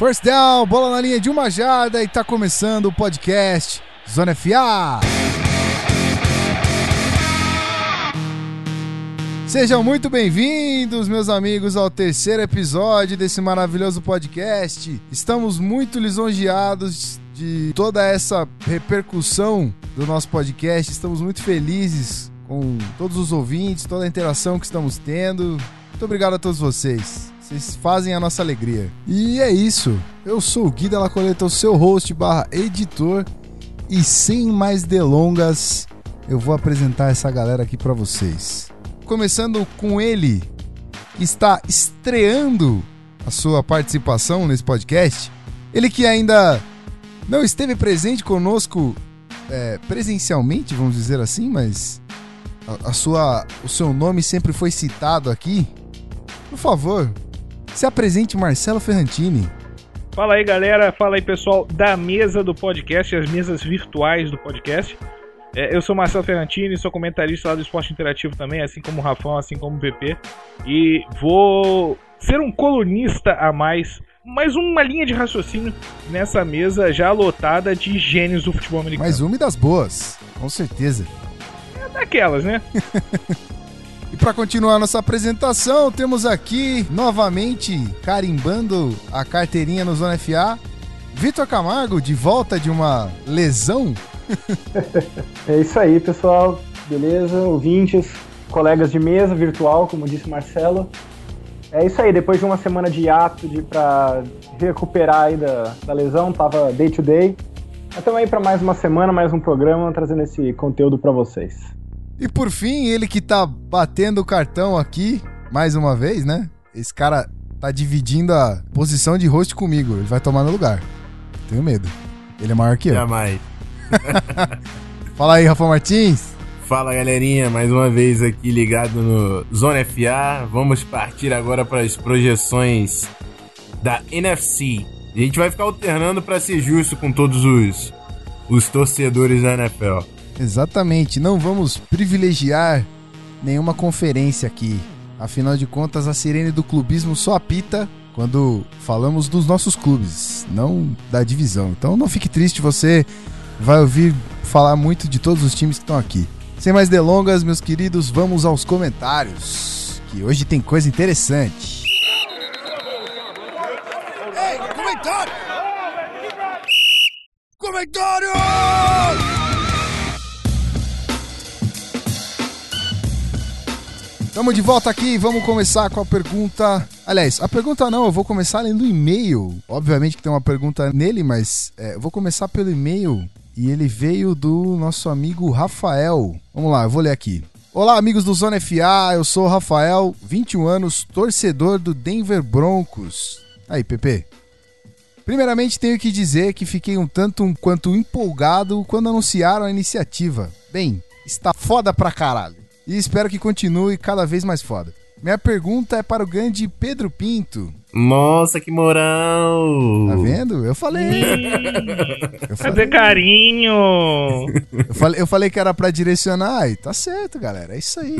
First down, bola na linha de uma jarda e tá começando o podcast Zona FA. Sejam muito bem-vindos, meus amigos, ao terceiro episódio desse maravilhoso podcast. Estamos muito lisonjeados de toda essa repercussão do nosso podcast. Estamos muito felizes com todos os ouvintes, toda a interação que estamos tendo. Muito obrigado a todos vocês. Vocês fazem a nossa alegria. E é isso. Eu sou o Gui Della Coleta, o seu host barra editor. E sem mais delongas, eu vou apresentar essa galera aqui para vocês. Começando com ele, que está estreando a sua participação nesse podcast. Ele que ainda não esteve presente conosco é, presencialmente, vamos dizer assim, mas a, a sua, o seu nome sempre foi citado aqui. Por favor, se apresente, Marcelo Ferrantini. Fala aí, galera. Fala aí, pessoal da mesa do podcast, as mesas virtuais do podcast. É, eu sou Marcelo Ferrantini, sou comentarista lá do Esporte Interativo também, assim como o Rafão, assim como o PP. E vou ser um colunista a mais, mais uma linha de raciocínio nessa mesa já lotada de gênios do futebol americano. Mais uma das boas, com certeza. É daquelas, né? Para continuar nossa apresentação, temos aqui novamente carimbando a carteirinha no Zona FA, Vitor Camargo, de volta de uma lesão. é isso aí, pessoal. Beleza? Ouvintes, colegas de mesa virtual, como disse Marcelo. É isso aí, depois de uma semana de hiato de, pra recuperar aí da, da lesão, tava day to day. Estamos aí para mais uma semana, mais um programa, trazendo esse conteúdo para vocês. E por fim, ele que tá batendo o cartão aqui, mais uma vez, né? Esse cara tá dividindo a posição de host comigo. Ele vai tomar no lugar. Tenho medo. Ele é maior que eu. Jamais. Fala aí, Rafa Martins. Fala galerinha, mais uma vez aqui ligado no Zona FA. Vamos partir agora para as projeções da NFC. A gente vai ficar alternando para ser justo com todos os, os torcedores da NFL. Exatamente, não vamos privilegiar nenhuma conferência aqui. Afinal de contas, a sirene do clubismo só apita quando falamos dos nossos clubes, não da divisão. Então não fique triste, você vai ouvir falar muito de todos os times que estão aqui. Sem mais delongas, meus queridos, vamos aos comentários, que hoje tem coisa interessante. Estamos de volta aqui, vamos começar com a pergunta. Aliás, a pergunta não, eu vou começar lendo o e-mail. Obviamente que tem uma pergunta nele, mas é, vou começar pelo e-mail e ele veio do nosso amigo Rafael. Vamos lá, eu vou ler aqui. Olá, amigos do Zona FA, eu sou o Rafael, 21 anos, torcedor do Denver Broncos. Aí, Pepe. Primeiramente, tenho que dizer que fiquei um tanto um quanto empolgado quando anunciaram a iniciativa. Bem, está foda pra caralho e espero que continue cada vez mais foda. Minha pergunta é para o grande Pedro Pinto. Nossa, que moral! Tá vendo? Eu falei. eu falei. Fazer carinho! Eu falei, eu falei que era para direcionar e tá certo, galera. É isso aí.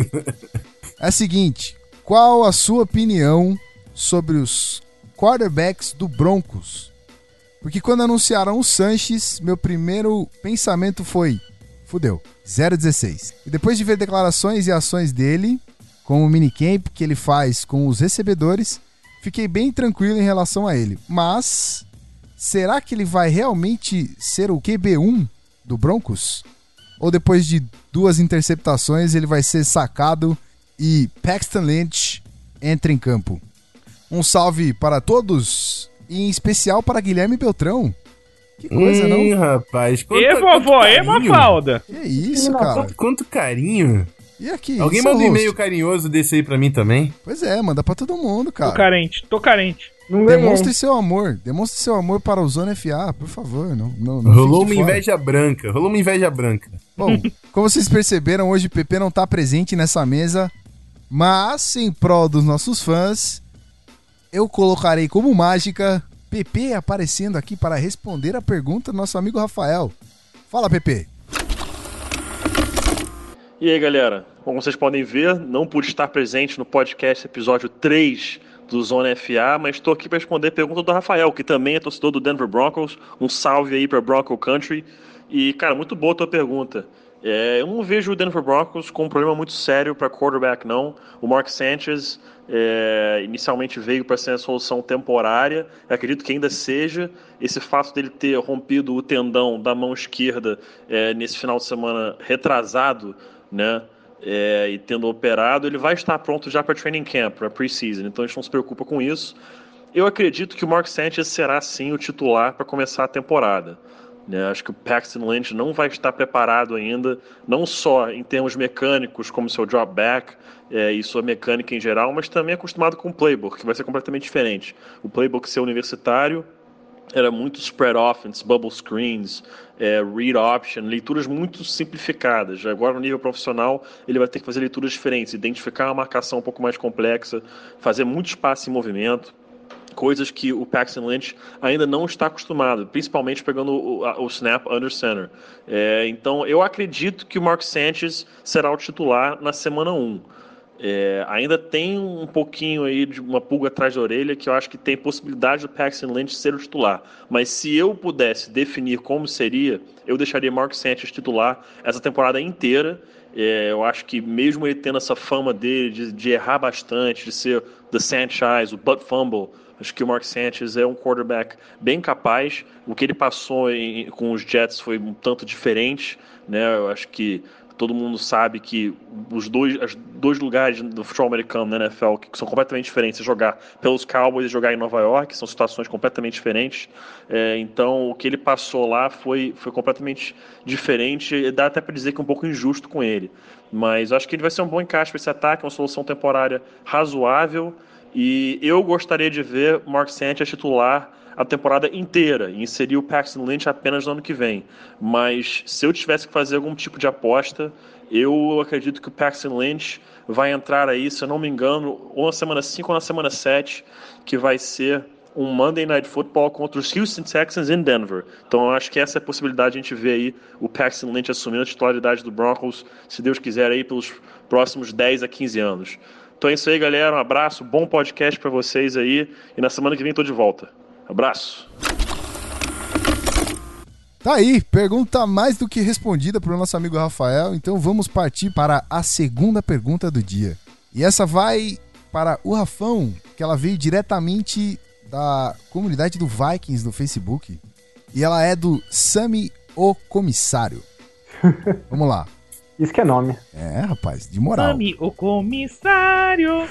É o seguinte: qual a sua opinião sobre os quarterbacks do Broncos? Porque quando anunciaram o Sanches, meu primeiro pensamento foi: fudeu. 016. E depois de ver declarações e ações dele, com o minicamp que ele faz com os recebedores, fiquei bem tranquilo em relação a ele. Mas será que ele vai realmente ser o QB1 do Broncos? Ou depois de duas interceptações ele vai ser sacado e Paxton Lynch entra em campo? Um salve para todos e em especial para Guilherme Beltrão, que coisa, hum, não? rapaz. Quanto, e vovó, e Mafalda? Que isso, cara? Quanto, quanto carinho. E aqui? Alguém manda um e-mail carinhoso desse aí pra mim também? Pois é, manda pra todo mundo, cara. Tô carente, tô carente. Não Demonstre seu amor. Demonstre seu amor para o Zona FA, por favor. Não, não, não Rolou uma inveja branca. Rolou uma inveja branca. Bom, como vocês perceberam, hoje o PP não tá presente nessa mesa. Mas, em prol dos nossos fãs, eu colocarei como mágica PP aparecendo aqui para responder a pergunta do nosso amigo Rafael. Fala, PP. E aí, galera? Como vocês podem ver, não pude estar presente no podcast episódio 3 do Zona FA, mas estou aqui para responder a pergunta do Rafael, que também é torcedor do Denver Broncos. Um salve aí para Bronco Country. E, cara, muito boa a tua pergunta. É, eu não vejo o Denver Broncos com um problema muito sério para quarterback, não. O Mark Sanchez é, inicialmente veio para ser uma solução temporária. Eu acredito que ainda seja. Esse fato dele ter rompido o tendão da mão esquerda é, nesse final de semana retrasado, né? É, e tendo operado, ele vai estar pronto já para training camp, para preseason. Então a gente não se preocupa com isso. Eu acredito que o Mark Sanchez será sim o titular para começar a temporada. Né? Acho que o Paxton Lynch não vai estar preparado ainda, não só em termos mecânicos, como seu drop é, e sua mecânica em geral, mas também acostumado com o playbook, que vai ser completamente diferente. O playbook ser universitário era muito spread offense, bubble screens, é, read option, leituras muito simplificadas. Agora, no nível profissional, ele vai ter que fazer leituras diferentes, identificar uma marcação um pouco mais complexa, fazer muito espaço em movimento coisas que o Paxton Lynch ainda não está acostumado, principalmente pegando o, o snap under center. É, então, eu acredito que o Mark Sanchez será o titular na semana 1. É, ainda tem um pouquinho aí de uma pulga atrás da orelha que eu acho que tem possibilidade do Paxton Lynch ser o titular. Mas se eu pudesse definir como seria, eu deixaria Mark Sanchez titular essa temporada inteira. É, eu acho que mesmo ele tendo essa fama dele de, de errar bastante, de ser the Sanchez, o butt fumble, Acho que o Mark Sanchez é um quarterback bem capaz. O que ele passou em, com os Jets foi um tanto diferente. Né? Eu acho que todo mundo sabe que os dois, dois lugares do futebol americano na NFL que são completamente diferentes, é jogar pelos Cowboys e jogar em Nova York, são situações completamente diferentes. É, então, o que ele passou lá foi, foi completamente diferente, e dá até para dizer que é um pouco injusto com ele. Mas acho que ele vai ser um bom encaixe para esse ataque, uma solução temporária razoável. E eu gostaria de ver Mark Sanchez titular a temporada inteira e inserir o Paxton Lynch apenas no ano que vem. Mas se eu tivesse que fazer algum tipo de aposta, eu acredito que o Paxton Lynch vai entrar aí, se eu não me engano, ou na semana 5 ou na semana 7, que vai ser um Monday Night Football contra os Houston Texans em Denver. Então eu acho que essa é a possibilidade de a gente ver aí o Paxton Lynch assumindo a titularidade do Broncos, se Deus quiser, aí pelos próximos 10 a 15 anos. Então é isso aí, galera. Um abraço, bom podcast para vocês aí. E na semana que vem tô de volta. Abraço. Tá aí, pergunta mais do que respondida para o nosso amigo Rafael. Então vamos partir para a segunda pergunta do dia. E essa vai para o Rafão, que ela veio diretamente da comunidade do Vikings no Facebook. E ela é do Sami o Comissário. Vamos lá. Isso que é nome. É, rapaz, de moral. Sami, o comissário.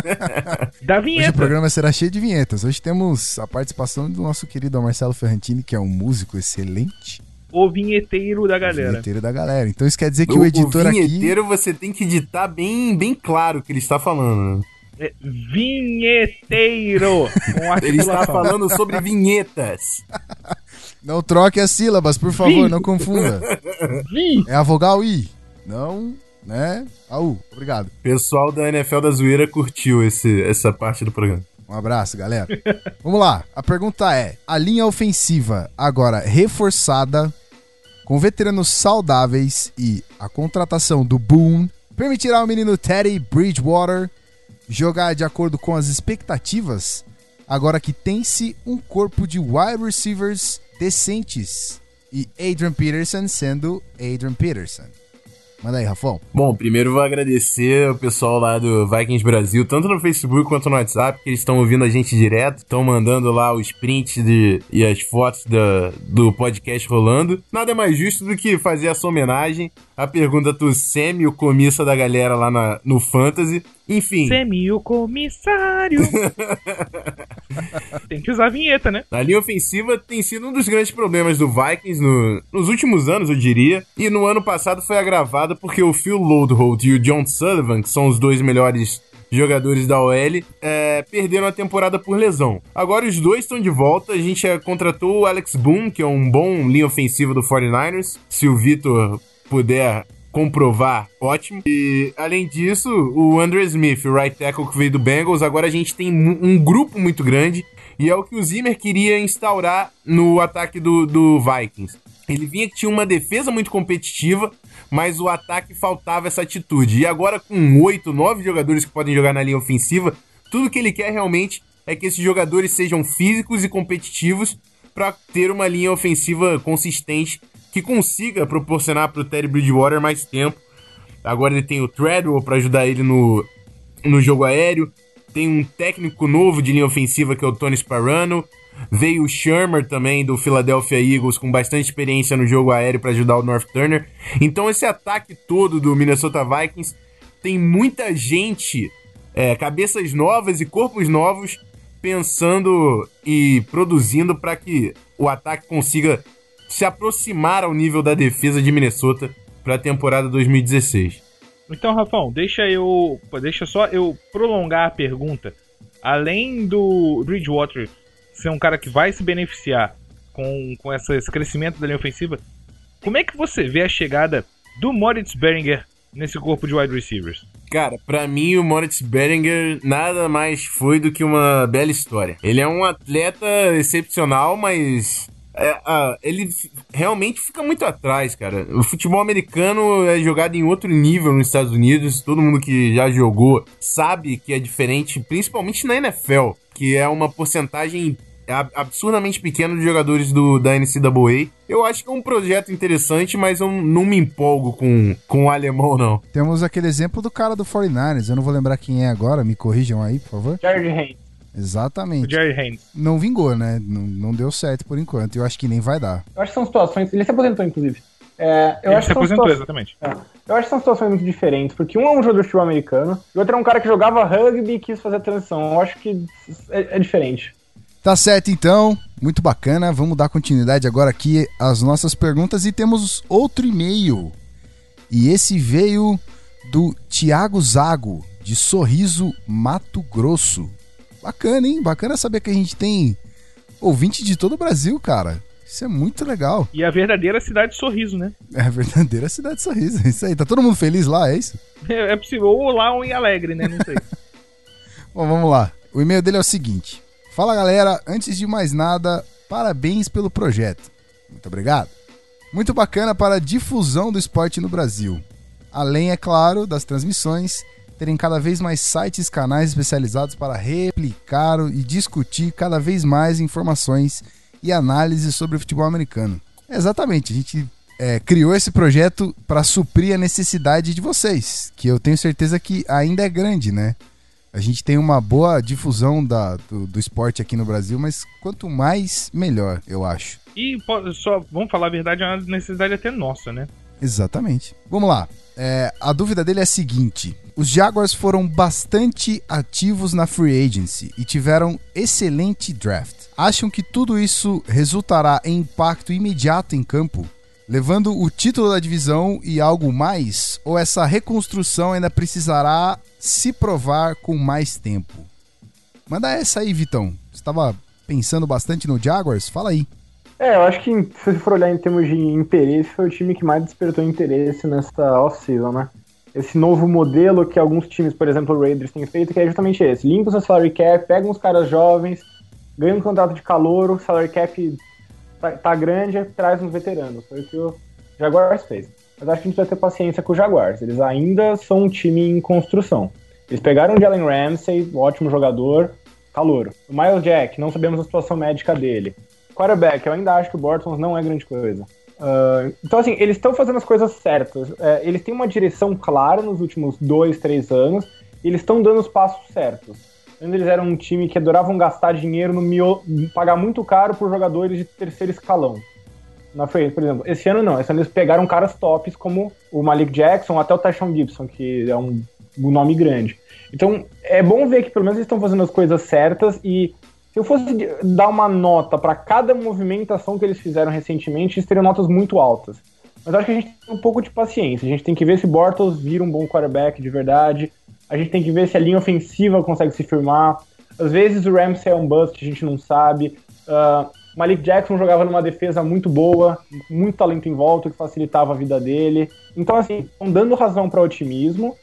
da vinheta. Hoje o programa será cheio de vinhetas. Hoje temos a participação do nosso querido Marcelo Ferrantini, que é um músico excelente. O vinheteiro da O galera. vinheteiro da galera. Então isso quer dizer que o, editor o aqui. vinheteiro você tem que editar bem, bem claro o que ele está falando. né? É, vinheteiro. Ele está falando sobre vinhetas. Não troque as sílabas, por favor, não confunda. Vim. É a vogal I. Não, né? A U. Obrigado. Pessoal da NFL da Zoeira curtiu esse, essa parte do programa. Um abraço, galera. Vamos lá. A pergunta é: a linha ofensiva, agora reforçada, com veteranos saudáveis e a contratação do Boone, permitirá ao menino Teddy Bridgewater jogar de acordo com as expectativas, agora que tem-se um corpo de wide receivers decentes e Adrian Peterson sendo Adrian Peterson. Manda aí, Rafão. Bom, primeiro vou agradecer o pessoal lá do Vikings Brasil, tanto no Facebook quanto no WhatsApp, que eles estão ouvindo a gente direto, estão mandando lá os prints de, e as fotos da, do podcast rolando. Nada mais justo do que fazer essa homenagem à pergunta do Semi, o comissa da galera lá na, no Fantasy. Enfim, Semi, o comissário. Tem que usar a vinheta, né? A linha ofensiva tem sido um dos grandes problemas do Vikings no- nos últimos anos, eu diria. E no ano passado foi agravado porque o Phil Loadholt e o John Sullivan, que são os dois melhores jogadores da OL, é, perderam a temporada por lesão. Agora os dois estão de volta. A gente é, contratou o Alex Boone, que é um bom linha ofensiva do 49ers. Se o Vitor puder comprovar, ótimo. E além disso, o Andrew Smith, o right tackle que veio do Bengals, agora a gente tem um grupo muito grande e é o que o Zimmer queria instaurar no ataque do, do Vikings. Ele vinha que tinha uma defesa muito competitiva, mas o ataque faltava essa atitude. E agora com oito, nove jogadores que podem jogar na linha ofensiva, tudo que ele quer realmente é que esses jogadores sejam físicos e competitivos para ter uma linha ofensiva consistente que consiga proporcionar para o Terry Bridgewater mais tempo. Agora ele tem o Treadwell para ajudar ele no, no jogo aéreo. Tem um técnico novo de linha ofensiva que é o Tony Sparano. Veio o Shermer também do Philadelphia Eagles com bastante experiência no jogo aéreo para ajudar o North Turner. Então esse ataque todo do Minnesota Vikings tem muita gente, é, cabeças novas e corpos novos pensando e produzindo para que o ataque consiga se aproximar ao nível da defesa de Minnesota para a temporada 2016. Então, Rafão, deixa eu, deixa só eu prolongar a pergunta. Além do Bridgewater ser um cara que vai se beneficiar com, com esse crescimento da linha ofensiva, como é que você vê a chegada do Moritz Beringer nesse corpo de wide receivers? Cara, para mim o Moritz Beringer nada mais foi do que uma bela história. Ele é um atleta excepcional, mas é, uh, ele realmente fica muito atrás, cara. O futebol americano é jogado em outro nível nos Estados Unidos. Todo mundo que já jogou sabe que é diferente, principalmente na NFL, que é uma porcentagem absurdamente pequena de jogadores do, da NCAA. Eu acho que é um projeto interessante, mas eu não me empolgo com, com o alemão, não. Temos aquele exemplo do cara do 49ers, eu não vou lembrar quem é agora, me corrijam aí, por favor. Jared Haynes. Exatamente. O Jerry Haynes. Não vingou, né? Não, não deu certo por enquanto. Eu acho que nem vai dar. Eu acho que são situações. Ele se aposentou, inclusive. É, eu Ele acho se que são aposentou, situa- exatamente. É. Eu acho que são situações muito diferentes, porque um é um jogador de futebol americano, e o outro é um cara que jogava rugby e quis fazer a transição. Eu acho que é, é diferente. Tá certo então, muito bacana. Vamos dar continuidade agora aqui às nossas perguntas e temos outro e-mail. E esse veio do Tiago Zago, de Sorriso, Mato Grosso. Bacana, hein? Bacana saber que a gente tem ouvinte de todo o Brasil, cara. Isso é muito legal. E a verdadeira cidade de sorriso, né? É a verdadeira cidade de sorriso. É isso aí. Tá todo mundo feliz lá, é isso? É, é possível, ou lá ou em Alegre, né? Não sei. Bom, vamos lá. O e-mail dele é o seguinte: Fala galera, antes de mais nada, parabéns pelo projeto. Muito obrigado. Muito bacana para a difusão do esporte no Brasil. Além, é claro, das transmissões, terem cada vez mais sites e canais especializados para replicar e discutir cada vez mais informações e análises sobre o futebol americano. Exatamente, a gente é, criou esse projeto para suprir a necessidade de vocês, que eu tenho certeza que ainda é grande, né? A gente tem uma boa difusão da, do, do esporte aqui no Brasil, mas quanto mais, melhor, eu acho. E só, vamos falar a verdade, é uma necessidade até nossa, né? Exatamente. Vamos lá. É, a dúvida dele é a seguinte: os Jaguars foram bastante ativos na free agency e tiveram excelente draft. Acham que tudo isso resultará em impacto imediato em campo, levando o título da divisão e algo mais? Ou essa reconstrução ainda precisará se provar com mais tempo? Manda essa aí, Vitão. Você estava pensando bastante no Jaguars? Fala aí. É, eu acho que se você for olhar em termos de interesse, foi o time que mais despertou interesse nessa off-season, né? Esse novo modelo que alguns times, por exemplo, o Raiders, têm feito, que é justamente esse. Limpa o seu salary cap, pega uns caras jovens, ganha um contrato de calor, o salary cap tá, tá grande, traz uns veteranos. Foi o que o Jaguars fez. Mas acho que a gente vai ter paciência com o Jaguars. Eles ainda são um time em construção. Eles pegaram o Jalen Ramsey, ótimo jogador, calor. O Miles Jack, não sabemos a situação médica dele. Quarterback, eu ainda acho que o Bortons não é grande coisa. Ah, então, assim, eles estão fazendo as coisas certas. É, eles têm uma direção clara nos últimos dois, três anos. Eles estão dando os passos certos. Antes eles eram um time que adoravam gastar dinheiro no mio... pagar muito caro por jogadores de terceiro escalão. Na frente, por exemplo. Esse ano não. Esse ano eles pegaram caras tops como o Malik Jackson, até o Tyshon Gibson, que é um, um nome grande. Então, é bom ver que pelo menos eles estão fazendo as coisas certas e se eu fosse dar uma nota para cada movimentação que eles fizeram recentemente, eles teriam notas muito altas. Mas acho que a gente tem um pouco de paciência. A gente tem que ver se Bortles vira um bom quarterback de verdade. A gente tem que ver se a linha ofensiva consegue se firmar. Às vezes o Ramsey é um bust, a gente não sabe. Uh, Malik Jackson jogava numa defesa muito boa, muito talento em volta, que facilitava a vida dele. Então, assim, estão dando razão para otimismo.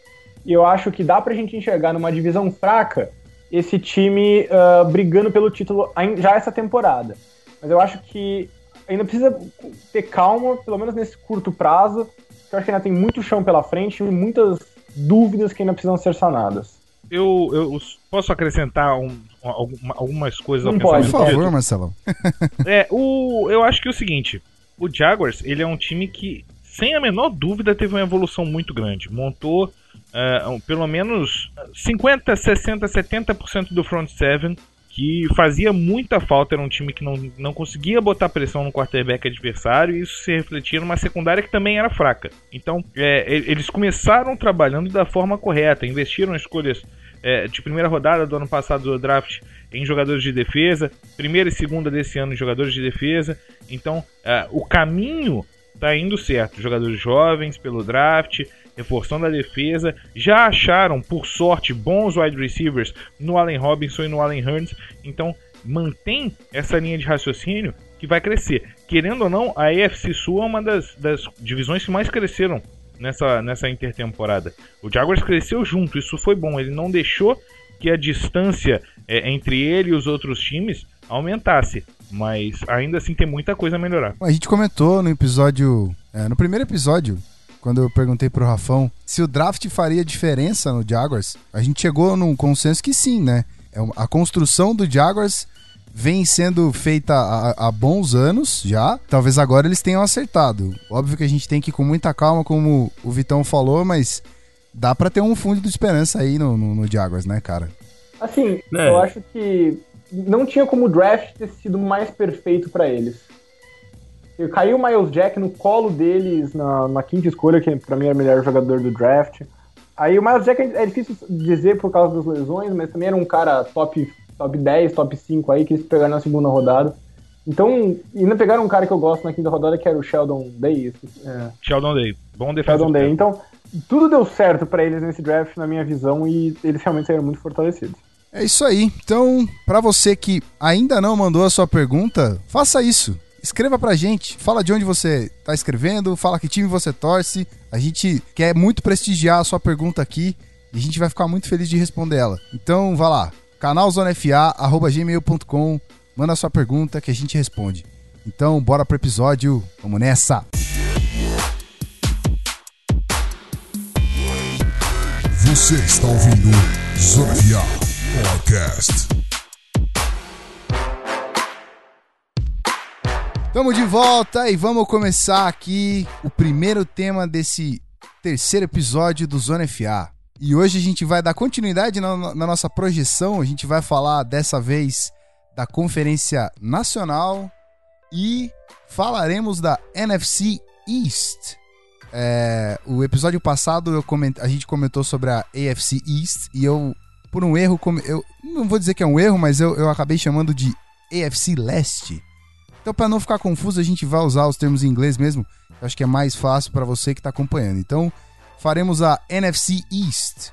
E eu acho que dá pra gente enxergar numa divisão fraca esse time uh, brigando pelo título já essa temporada. Mas eu acho que ainda precisa ter calma, pelo menos nesse curto prazo. Eu acho que ainda tem muito chão pela frente e muitas dúvidas que ainda precisam ser sanadas. eu, eu posso acrescentar um, algumas coisas Não pode, Por favor, Marcelão. É, o, eu acho que é o seguinte: o Jaguars, ele é um time que, sem a menor dúvida, teve uma evolução muito grande. Montou uh, pelo menos 50, 60, 70% do front seven que fazia muita falta, era um time que não, não conseguia botar pressão no quarterback adversário e isso se refletia numa secundária que também era fraca. Então, é, eles começaram trabalhando da forma correta, investiram escolhas é, de primeira rodada do ano passado do draft em jogadores de defesa, primeira e segunda desse ano em jogadores de defesa. Então, é, o caminho está indo certo. Jogadores jovens pelo draft, reforçando a defesa. Já acharam, por sorte, bons wide receivers no Allen Robinson e no Allen Hurns. Então, mantém essa linha de raciocínio que vai crescer. Querendo ou não, a AFC Sul é uma das, das divisões que mais cresceram nessa, nessa intertemporada. O Jaguars cresceu junto, isso foi bom. Ele não deixou que a distância é, entre ele e os outros times aumentasse. Mas ainda assim tem muita coisa a melhorar. A gente comentou no episódio. É, no primeiro episódio quando eu perguntei pro Rafão se o draft faria diferença no Jaguars, a gente chegou num consenso que sim, né? É a construção do Jaguars vem sendo feita há, há, bons anos já. Talvez agora eles tenham acertado. Óbvio que a gente tem que ir com muita calma, como o Vitão falou, mas dá para ter um fundo de esperança aí no, no, no Jaguars, né, cara? Assim, é. eu acho que não tinha como o draft ter sido mais perfeito para eles. Caiu o Miles Jack no colo deles na, na quinta escolha, que pra mim era o melhor jogador do draft. Aí o Miles Jack é difícil dizer por causa das lesões, mas também era um cara top, top 10, top 5 aí, que eles pegaram na segunda rodada. Então, ainda pegaram um cara que eu gosto na quinta rodada, que era o Sheldon Day. É. Sheldon Day, bom defesa. Sheldon Day. Então, tudo deu certo para eles nesse draft, na minha visão, e eles realmente saíram muito fortalecidos. É isso aí. Então, para você que ainda não mandou a sua pergunta, faça isso escreva pra gente, fala de onde você tá escrevendo, fala que time você torce. A gente quer muito prestigiar a sua pergunta aqui e a gente vai ficar muito feliz de responder ela. Então, vá lá, canalzonefa@gmail.com, manda a sua pergunta que a gente responde. Então, bora pro episódio, vamos nessa. Você está ouvindo Zona FA Podcast. Estamos de volta e vamos começar aqui o primeiro tema desse terceiro episódio do Zona FA. E hoje a gente vai dar continuidade na, na, nossa projeção, a gente vai falar dessa vez da Conferência Nacional e falaremos da NFC East. É, o episódio passado coment, a gente comentou sobre a AFC East e eu, por um erro, eu não vou dizer que é um erro, mas eu, eu acabei chamando de AFC Leste então, para não ficar confuso, a gente vai usar os termos em inglês mesmo. Eu acho que é mais fácil para você que está acompanhando. Então, faremos a NFC East.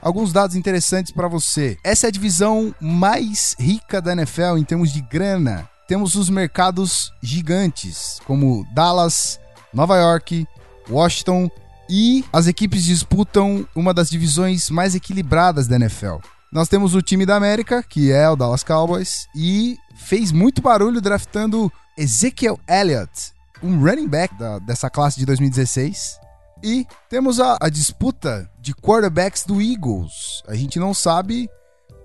Alguns dados interessantes para você. Essa é a divisão mais rica da NFL em termos de grana. Temos os mercados gigantes, como Dallas, Nova York, Washington e as equipes disputam uma das divisões mais equilibradas da NFL. Nós temos o time da América, que é o Dallas Cowboys, e fez muito barulho draftando Ezekiel Elliott, um running back da, dessa classe de 2016. E temos a, a, disputa de quarterbacks do Eagles. A gente não sabe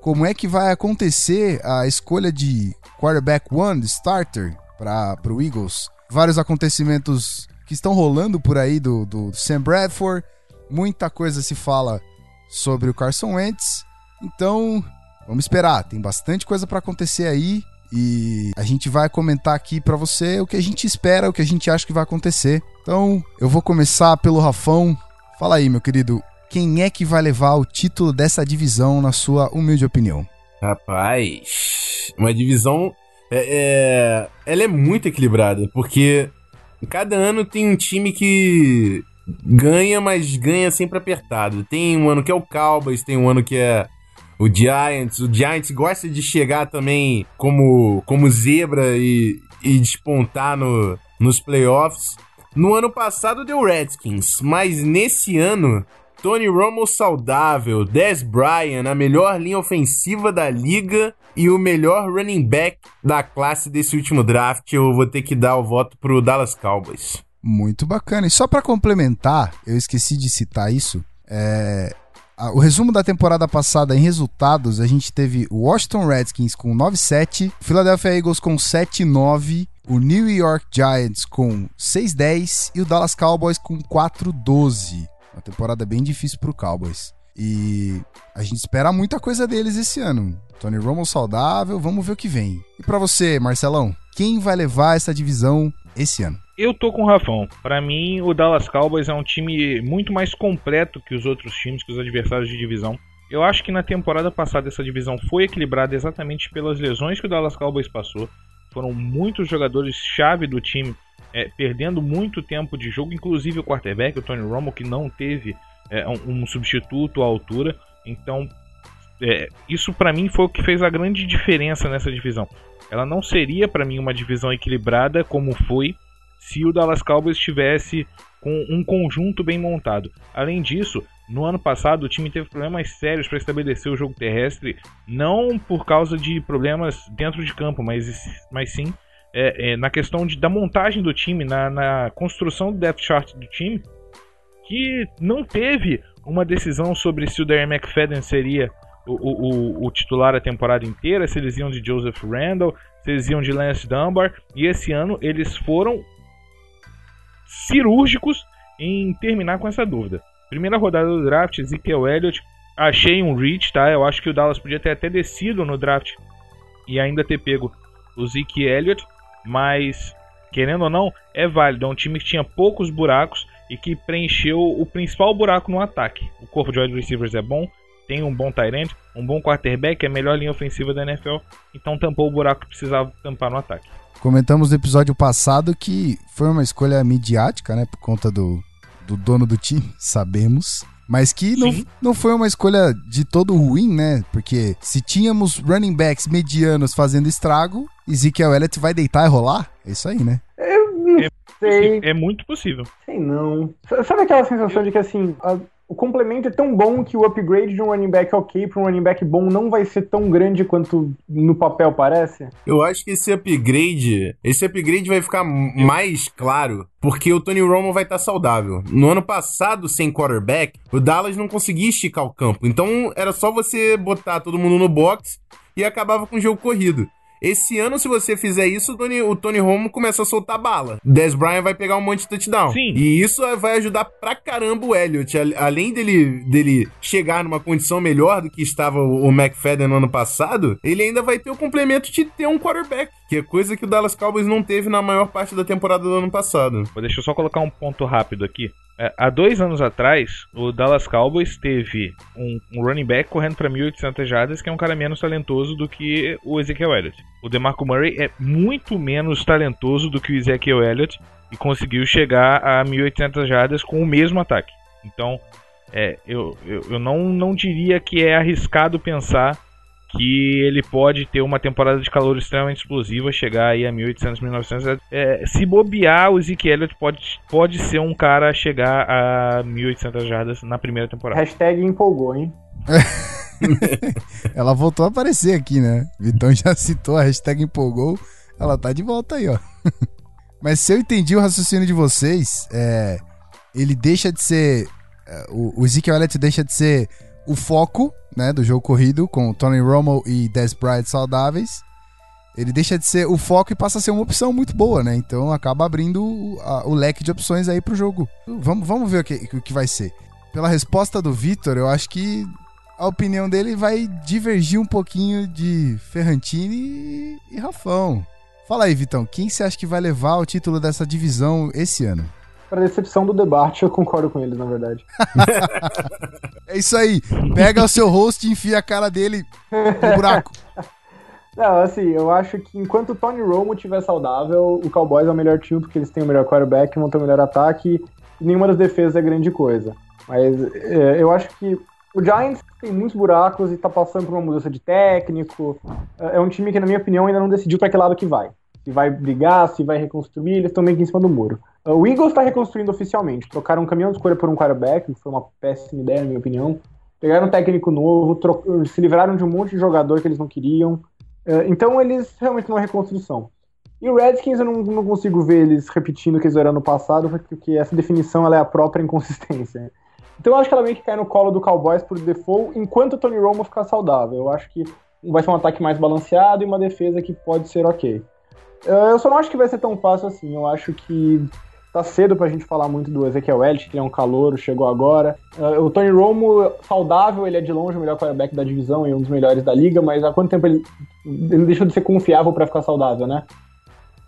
como é que vai acontecer a escolha de quarterback one, starter, para o Eagles. Vários acontecimentos que estão rolando por aí do, do Sam Bradford. Muita coisa se fala sobre o Carson Wentz. Então, vamos esperar. Tem bastante coisa para acontecer aí. E a gente vai comentar aqui para você o que a gente espera, o que a gente acha que vai acontecer. Então, eu vou começar pelo Rafão. Fala aí, meu querido, quem é que vai levar o título dessa divisão, na sua humilde opinião? Rapaz, uma divisão. É, é, ela é muito equilibrada, porque cada ano tem um time que ganha, mas ganha sempre apertado. Tem um ano que é o Cowboys, tem um ano que é o Giants. O Giants gosta de chegar também como, como zebra e, e despontar no, nos playoffs. No ano passado deu Redskins, mas nesse ano, Tony Romo saudável, Dez Bryant, a melhor linha ofensiva da liga e o melhor running back da classe desse último draft, eu vou ter que dar o voto pro Dallas Cowboys. Muito bacana. E só para complementar, eu esqueci de citar isso. É, o resumo da temporada passada em resultados, a gente teve o Washington Redskins com 9-7, o Philadelphia Eagles com 7-9, o New York Giants com 6-10 e o Dallas Cowboys com 4-12. Uma temporada bem difícil pro Cowboys. E a gente espera muita coisa deles esse ano. Tony Romo saudável, vamos ver o que vem. E pra você, Marcelão, quem vai levar essa divisão esse ano? Eu tô com o Rafão. Pra mim, o Dallas Cowboys é um time muito mais completo que os outros times, que os adversários de divisão. Eu acho que na temporada passada essa divisão foi equilibrada exatamente pelas lesões que o Dallas Cowboys passou. Foram muitos jogadores chave do time é, perdendo muito tempo de jogo, inclusive o quarterback, o Tony Romo, que não teve é, um, um substituto à altura. Então, é, isso pra mim foi o que fez a grande diferença nessa divisão. Ela não seria pra mim uma divisão equilibrada como foi se o Dallas Cowboys estivesse com um conjunto bem montado. Além disso, no ano passado o time teve problemas sérios para estabelecer o jogo terrestre, não por causa de problemas dentro de campo, mas, mas sim é, é, na questão de, da montagem do time, na, na construção do depth chart do time, que não teve uma decisão sobre se o Darren McFadden seria o, o, o, titular a temporada inteira, se eles iam de Joseph Randall, se eles iam de Lance Dunbar, e esse ano eles foram cirúrgicos em terminar com essa dúvida. Primeira rodada do draft, Ezekiel Elliott, achei um reach, tá? Eu acho que o Dallas podia ter até descido no draft e ainda ter pego o Zeke Elliott, mas querendo ou não, é válido. É um time que tinha poucos buracos e que preencheu o principal buraco no ataque. O corpo de wide receivers é bom, tem um bom tight um bom quarterback, é a melhor linha ofensiva da NFL, então tampou o buraco que precisava tampar no ataque. Comentamos no episódio passado que foi uma escolha midiática, né? Por conta do, do dono do time, sabemos. Mas que não, não foi uma escolha de todo ruim, né? Porque se tínhamos running backs medianos fazendo estrago, Ezekiel Elliott vai deitar e rolar? É isso aí, né? Eu não É sei, É muito possível. sei não. Sabe aquela sensação de que assim, a- o complemento é tão bom que o upgrade de um running back ok para um running back bom não vai ser tão grande quanto no papel parece? Eu acho que esse upgrade, esse upgrade vai ficar mais claro porque o Tony Romo vai estar saudável. No ano passado, sem quarterback, o Dallas não conseguia esticar o campo. Então era só você botar todo mundo no box e acabava com o jogo corrido. Esse ano, se você fizer isso, o Tony, o Tony Romo começa a soltar bala. Des Bryant vai pegar um monte de touchdown. Sim. E isso vai ajudar pra caramba o Elliott. Além dele, dele chegar numa condição melhor do que estava o o McFadden no ano passado, ele ainda vai ter o complemento de ter um quarterback, que é coisa que o Dallas Cowboys não teve na maior parte da temporada do ano passado. Vou- Deixa eu só colocar um ponto rápido aqui. É, há dois anos atrás, o Dallas Cowboys teve um, um running back correndo para 1.800 jardas, que é um cara menos talentoso do que o Ezekiel Elliott. O DeMarco Murray é muito menos talentoso do que o Ezekiel Elliott e conseguiu chegar a 1.800 jardas com o mesmo ataque. Então, é, eu, eu, eu não, não diria que é arriscado pensar que ele pode ter uma temporada de calor extremamente explosiva, chegar aí a 1.800, 1.900. É, se bobear, o Zeke Elliott pode, pode ser um cara a chegar a 1.800 jardas na primeira temporada. Hashtag empolgou, hein? Ela voltou a aparecer aqui, né? Vitão já citou a hashtag empolgou. Ela tá de volta aí, ó. Mas se eu entendi o raciocínio de vocês, é, ele deixa de ser. é, o, o Ezekiel Elliott deixa de ser o foco né, do jogo corrido, com Tony Romo e Des Bryant saudáveis. Ele deixa de ser o foco e passa a ser uma opção muito boa, né? Então acaba abrindo o, a- o leque de opções aí pro jogo. Vamos, vamos ver o que, o que vai ser. Pela resposta do Vitor, eu acho que a opinião dele vai divergir um pouquinho de Ferrantini e Rafão. Fala aí, Vitão, quem você acha que vai levar o título dessa divisão esse ano? Pra decepção do debate, eu concordo com eles, na verdade. É isso aí, pega o seu host e enfia a cara dele no buraco. Não, assim, eu acho que enquanto o Tony Romo estiver saudável, o Cowboys é o melhor time porque eles têm o melhor quarterback, vão ter o melhor ataque e nenhuma das defesas é grande coisa. Mas é, eu acho que o Giants tem muitos buracos e tá passando por uma mudança de técnico. É é um time que, na minha opinião, ainda não decidiu para que lado que vai. Se vai brigar, se vai reconstruir, eles estão meio que em cima do muro. O Eagles está reconstruindo oficialmente. Trocaram um caminhão de escolha por um quarterback, que foi uma péssima ideia, na minha opinião. Pegaram um técnico novo, tro- se livraram de um monte de jogador que eles não queriam. É, Então eles realmente estão em reconstrução. E o Redskins eu não, não consigo ver eles repetindo o que eles eram no passado, porque essa definição ela é a própria inconsistência. Então eu acho que ela meio que cai no colo do Cowboys por default, enquanto o Tony Romo ficar saudável. Eu acho que vai ser um ataque mais balanceado e uma defesa que pode ser ok. Eh, eu só não acho que vai ser tão fácil assim. Eu acho que tá cedo pra gente falar muito do Ezequiel Elliott, que ele é um calouro, chegou agora. Uh, o Tony Romo, saudável, ele é de longe o melhor quarterback da divisão e um dos melhores da liga, mas há quanto tempo ele, ele deixou de ser confiável para ficar saudável, né?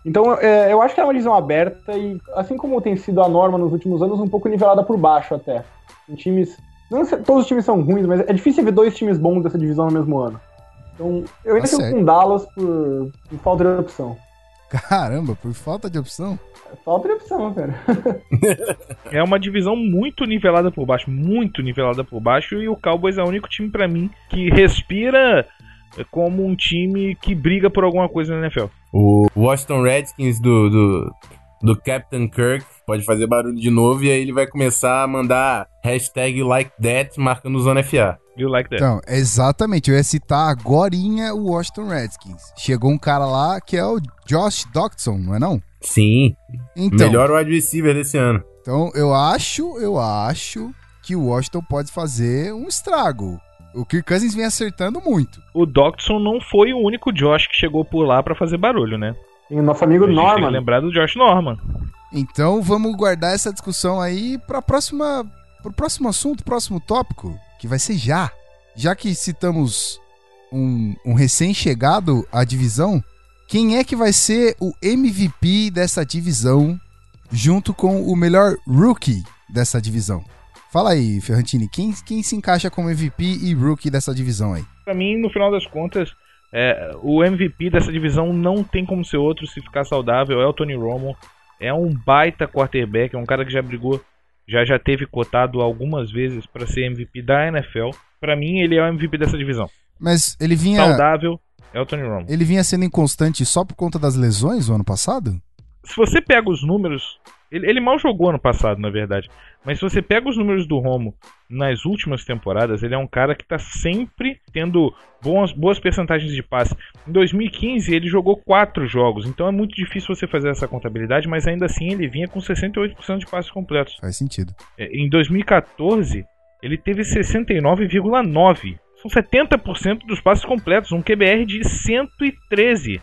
Então, é, eu acho que é uma divisão aberta e, assim como tem sido a norma nos últimos anos, um pouco nivelada por baixo até. Em times. Não sei, todos os times são ruins, mas é difícil ver dois times bons dessa divisão no mesmo ano. Então, eu ainda Tá fico com Dallas por, por falta de opção. Caramba, por falta de opção? Falta de opção, cara. É uma divisão muito nivelada por baixo, muito nivelada por baixo, e o Cowboys é o único time pra mim que respira como um time que briga por alguma coisa na NFL. O Washington Redskins do, do, do Captain Kirk pode fazer barulho de novo e aí ele vai começar a mandar hashtag like that marcando Zona FA. You like that? Então, exatamente. Eu ia citar agorinha o Washington Redskins. Chegou um cara lá que é o Josh Doctson, não é não? Sim, Então, melhor wide receiver desse ano. então eu acho, eu acho que o Washington pode fazer um estrago. O Kirk Cousins vem acertando muito. O Doctson não foi o único Josh que chegou por lá pra fazer barulho, né? E o nosso amigo A gente tem que Norman. lembrar do Josh Norman. Então vamos guardar essa discussão aí para próxima, pro próximo assunto, próximo tópico, que vai ser já. Já que citamos um, um recém-chegado à divisão, quem é que vai ser o MVP dessa divisão, junto com o melhor rookie dessa divisão? Fala aí, Ferrantini, quem, quem se encaixa como MVP e rookie dessa divisão aí? Pra mim, no final das contas, é, o MVP dessa divisão não tem como ser outro se ficar saudável. É o Tony Romo. É um baita quarterback, é um cara que já brigou, já já teve cotado algumas vezes pra ser MVP da NFL. Pra mim, ele é o MVP dessa divisão. Mas ele vinha, Saudável é o Tony Romo. ele vinha sendo inconstante só por conta das lesões o ano passado? Se você pega os números, ele, ele mal jogou ano passado, na verdade. Mas se você pega os números do Romo nas últimas temporadas, ele é um cara que tá sempre tendo boas, boas percentagens de passe. Em 2015 ele jogou quatro jogos, então é muito difícil você fazer essa contabilidade, mas ainda assim ele vinha com 68% de passes completos. Faz sentido. É, Em 2014 ele teve 69,9. São 70% dos passes completos, um QBR de 113.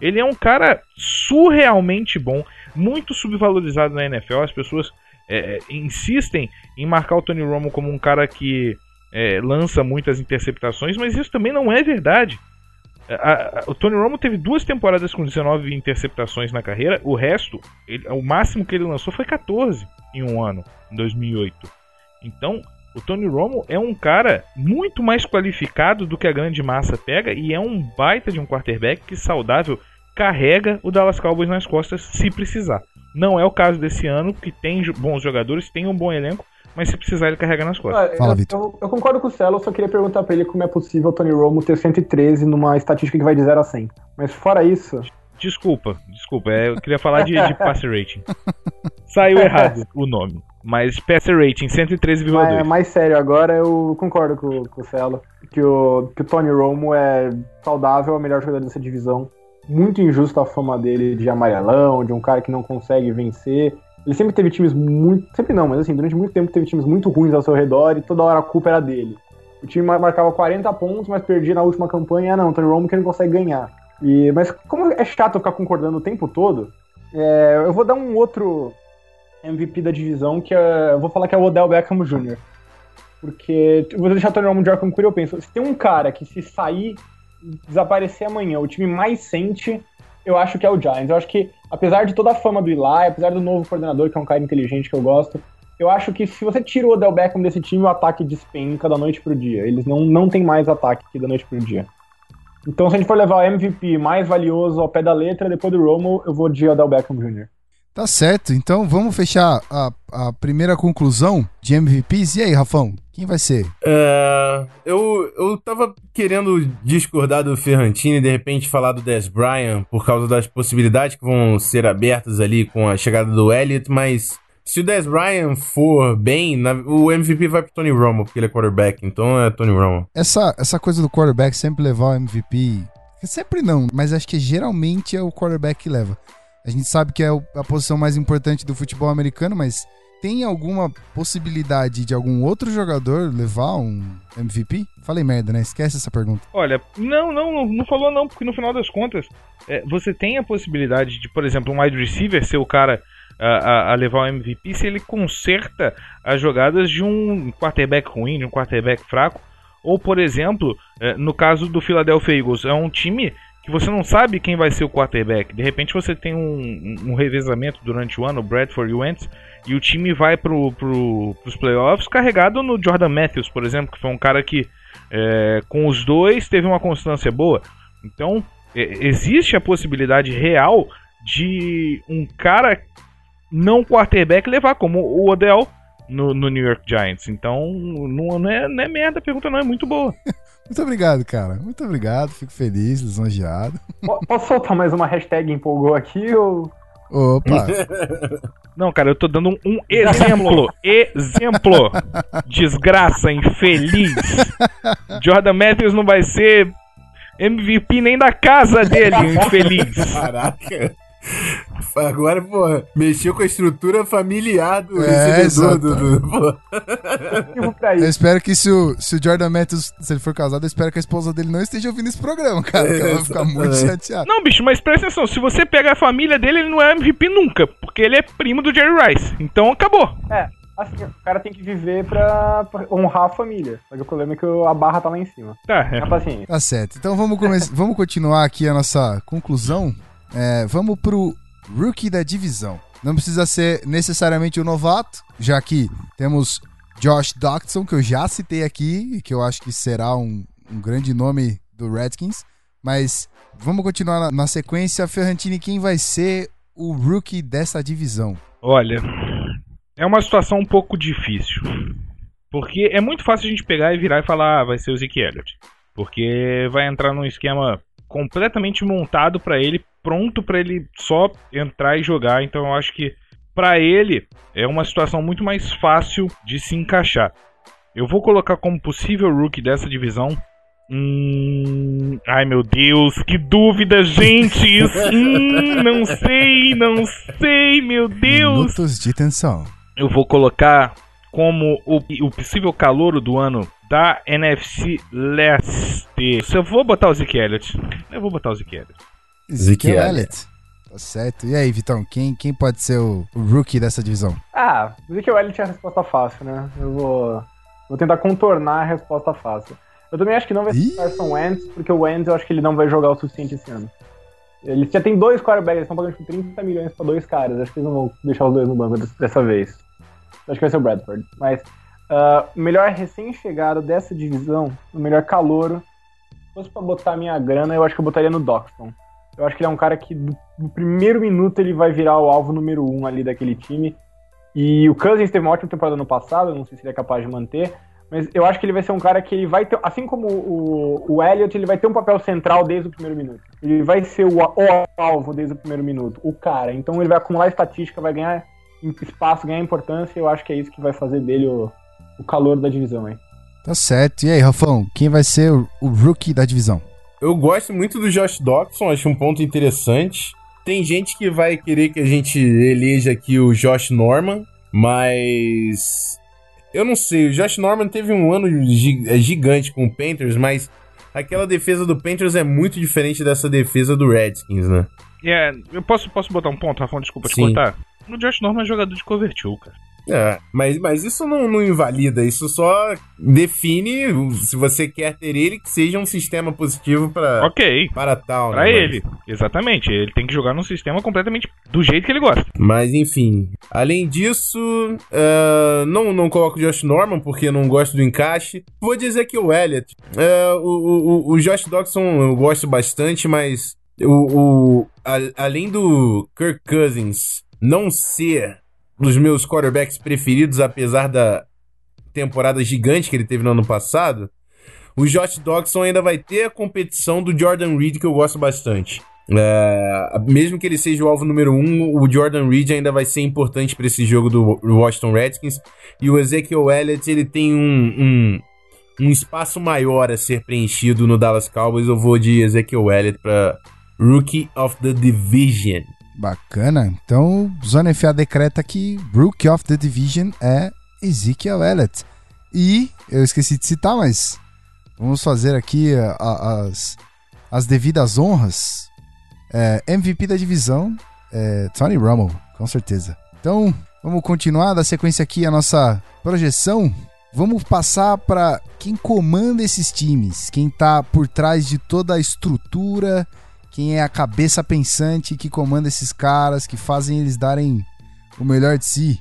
Ele é um cara surrealmente bom, muito subvalorizado na NFL. As pessoas é, é, insistem em marcar o Tony Romo como um cara que é, lança muitas interceptações, mas isso também não é verdade. A- a- o Tony Romo teve duas temporadas com 19 interceptações na carreira, o resto, ele- o máximo que ele lançou foi 14 em um ano, em 2008. Então, o Tony Romo é um cara muito mais qualificado do que a grande massa pega e é um baita de um quarterback que saudável carrega o Dallas Cowboys nas costas se precisar. Não é o caso desse ano, que tem bons jogadores, tem um bom elenco, mas se precisar ele carrega nas costas. Ah, Fala, eu, Vitor. eu- eu concordo com o Celo, eu só queria perguntar pra ele como é possível o Tony Romo ter 113 numa estatística que vai de 0 a 100. Mas fora isso, Desculpa, desculpa, é, eu queria falar de, de passer rating. Saiu errado o nome, mas passer rating 113,2. mais, mais sério agora, eu concordo com, com o Celo que o, que o Tony Romo é saudável, é o melhor jogador dessa divisão. Muito injusta a fama dele de amarelão, de um cara que não consegue vencer. Ele sempre teve times muito. Sempre não, mas assim, durante muito tempo teve times muito ruins ao seu redor e toda hora a culpa era dele. O time mar- marcava 40 pontos, mas perdia na última campanha. Ah, não, Tony Romo que não consegue ganhar. E, mas como é chato ficar concordando o tempo todo, é, eu vou dar um outro MVP da divisão, que é, eu vou falar que é o Odell Beckham Jr. Porque vou deixar o Romo de Arkham Queer, eu penso, se tem um cara que se sair, desaparecer amanhã, o time mais sente, eu acho que é o Giants. Eu acho que, apesar de toda a fama do Eli, apesar do novo coordenador, que é um cara inteligente que eu gosto, eu acho que se você tira o Odell Beckham desse time, o ataque despenca da noite pro dia. Eles não, não tem mais ataque aqui da noite pro dia. Então, se a gente for levar o MVP mais valioso ao pé da letra, depois do Romo, eu vou de Odell Beckham Jr. Tá certo, então vamos fechar a, a primeira conclusão de MVPs. E aí, Rafão, quem vai ser? É, eu, eu tava querendo discordar do Ferrantini e de repente falar do Des Bryant por causa das possibilidades que vão ser abertas ali com a chegada do Elliott, mas se o Des Bryant for bem, na- o MVP vai pro Tony Romo, porque ele é quarterback, então é Tony Romo. Essa, essa coisa do quarterback sempre levar o MVP. Sempre não, mas acho que geralmente é o quarterback que leva. A gente sabe que é a posição mais importante do futebol americano, mas tem alguma possibilidade de algum outro jogador levar um MVP? Falei merda, né? Esquece essa pergunta. Olha, não, não, não falou não, porque no final das contas, é, você tem a possibilidade de, por exemplo, um wide receiver ser o cara a, a, a, levar o MVP se ele conserta as jogadas de um quarterback ruim, de um quarterback fraco. Ou, por exemplo, é, no caso do Philadelphia Eagles, é um time que você não sabe quem vai ser o quarterback. De repente você tem um, um revezamento durante o ano, o Bradford e o Wentz, e o time vai pro, pro, pros playoffs carregado no Jordan Matthews, por exemplo, que foi um cara que é, com os dois teve uma constância boa. Então, é, existe a possibilidade real de um cara não quarterback levar, como o Odell no, no New York Giants. Então, não, não, é, não é merda, a pergunta não é muito boa. Muito obrigado, cara. Muito obrigado. Fico feliz, lisonjeado. Posso soltar mais uma hashtag empolgou aqui ou. Opa! Não, cara, eu tô dando um, um exemplo. exemplo. Desgraça, infeliz. Jordan Matthews não vai ser MVP nem da casa dele, infeliz. Caraca. Agora, pô, mexeu com a estrutura familiar do é, recebedor do. do eu espero que se o, se o Jordan Matthews, se ele for casado, eu espero que a esposa dele não esteja ouvindo esse programa, cara. É, ela vai ficar muito chateada. Não, bicho, mas presta atenção, se você pega a família dele, ele não é MVP nunca, porque ele é primo do Jerry Rice. Então acabou. É. Assim, o cara tem que viver pra, pra honrar a família. Só que o problema é que a barra tá lá em cima. Tá, é. Assim. Tá certo. Então vamos, vamos continuar aqui a nossa conclusão é, vamos pro rookie da divisão. Não precisa ser necessariamente o um novato, já que temos Josh Doctson, que eu já citei aqui, e que eu acho que será um, um grande nome do Redskins. Mas vamos continuar na, na sequência. Ferrantini, quem vai ser o rookie dessa divisão? Olha, é uma situação um pouco difícil. Porque é muito fácil a gente pegar e virar e falar, ah, vai ser o Zeke Elliott. Porque vai entrar num esquema completamente montado para ele, pronto para ele só entrar e jogar. Então eu acho que para ele é uma situação muito mais fácil de se encaixar. Eu vou colocar como possível rookie dessa divisão. Hum... Ai meu Deus, que dúvida, gente! hum, não sei, não sei, meu Deus! Minutos de tensão. Eu vou colocar como o, o possível calouro do ano da NFC Leste. Se eu vou botar o Zeke Elliott, eu vou botar o Zeke Elliott. Zeke Elliott. Tá certo. E aí, Vitão, quem, quem pode ser o, o rookie dessa divisão? Ah, o Zeke Elliott é a resposta fácil, né? Eu vou, vou tentar contornar a resposta fácil. Eu também acho que não vai ser o Carson Wentz, porque o Wentz eu acho que ele não vai jogar o suficiente esse ano. Eles já tem dois quarterbacks, eles estão pagando 30 milhões pra dois caras. Acho que eles não vão deixar os dois no banco dessa vez. Acho que vai ser o Bradford. Mas uh, melhor recém-chegado dessa divisão, o melhor calouro, se fosse pra botar minha grana, eu acho que eu botaria no Doxton. Eu acho que ele é um cara que no primeiro minuto ele vai virar o alvo número um ali daquele time. E o Cousins teve uma ótima temporada no passado, não sei se ele é capaz de manter, mas eu acho que ele vai ser um cara que ele vai ter, assim como o, o Elliott, ele vai ter um papel central desde o primeiro minuto. Ele vai ser o, o alvo desde o primeiro minuto, o cara. Então ele vai acumular estatística, vai ganhar espaço, ganhar importância, eu acho que é isso que vai fazer dele o, o calor da divisão, hein? Tá certo. E aí, Rafão, quem vai ser o, o rookie da divisão? Eu gosto muito do Josh Dobson, acho um ponto interessante. Tem gente que vai querer que a gente eleja aqui o Josh Norman, mas eu não sei. O Josh Norman teve um ano é, gigante com o Panthers, mas aquela defesa do Panthers é muito diferente dessa defesa do Redskins, né? É, yeah, eu posso, posso botar um ponto, Rafão? Desculpa te cortar. O Josh Norman é jogador de cover two, cara. É, mas, mas isso não, não, invalida, isso só define se você quer ter ele que seja um sistema positivo para Ok. para tal. Para né? ele, exatamente. Ele tem que jogar num sistema completamente do jeito que ele gosta. Mas enfim, além disso, uh, não, não coloco o Josh Norman porque não gosto do encaixe. Vou dizer que o Elliott, uh, o, o, o Josh Dodson eu gosto bastante, mas o, o a, além do Kirk Cousins não ser dos meus quarterbacks preferidos, apesar da temporada gigante que ele teve no ano passado, o Josh Dodson ainda vai ter a competição do Jordan Reed, que eu gosto bastante. É, mesmo que ele seja o alvo número um, o Jordan Reed ainda vai ser importante para esse jogo do Washington Redskins. E o Ezekiel Elliott ele tem um, um, um, espaço maior a ser preenchido no Dallas Cowboys. Eu vou de Ezekiel Elliott para Rookie of the Division. Bacana. Então, Zona FA decreta que Rookie of the Division é Ezekiel Elliott. E eu esqueci de citar, mas vamos fazer aqui a- a- as, as devidas honras. É, MVP da divisão é Tony Romo, com certeza. Então, vamos continuar da sequência aqui a nossa projeção. Vamos passar para quem comanda esses times, quem tá por trás de toda a estrutura, quem é a cabeça pensante que comanda esses caras, que fazem eles darem o melhor de si.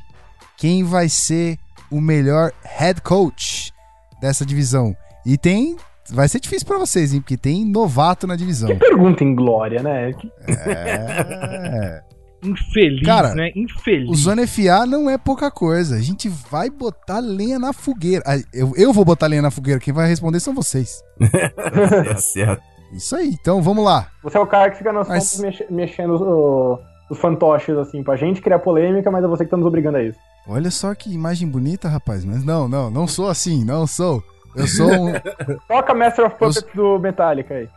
Quem vai ser o melhor head coach dessa divisão? E tem. Vai ser difícil pra vocês, hein? Porque tem novato na divisão. Que pergunta em glória, né? Que- É. Infeliz, Cara, né? Infeliz. O Zona FA não é pouca coisa. A gente vai botar lenha na fogueira. Ah, Eu, eu vou botar lenha na fogueira. Quem vai responder são vocês. É certo. Isso aí. Então vamos lá. Você é o cara que fica nas Mas- mex- mexendo o- os fantoches, assim, pra gente criar polêmica, mas é você que tá nos obrigando a isso. Olha só que imagem bonita, rapaz. Mas não, não, não sou assim. Não sou. Eu sou um. Toca Master of Eu- Puppets do Metallica aí.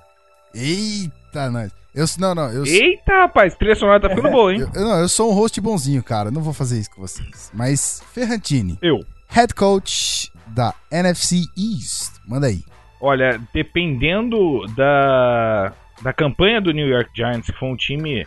Eita, nós. Eu, não, não. Eu, Eita, rapaz, trilha sonora tá ficando boa, hein? eu, eu- não, eu sou um host bonzinho, cara. Não vou fazer isso com vocês. Mas, Ferrantini, Eu. head coach da NFC East. Manda aí. Olha, dependendo da, da campanha do New York Giants, que foi um time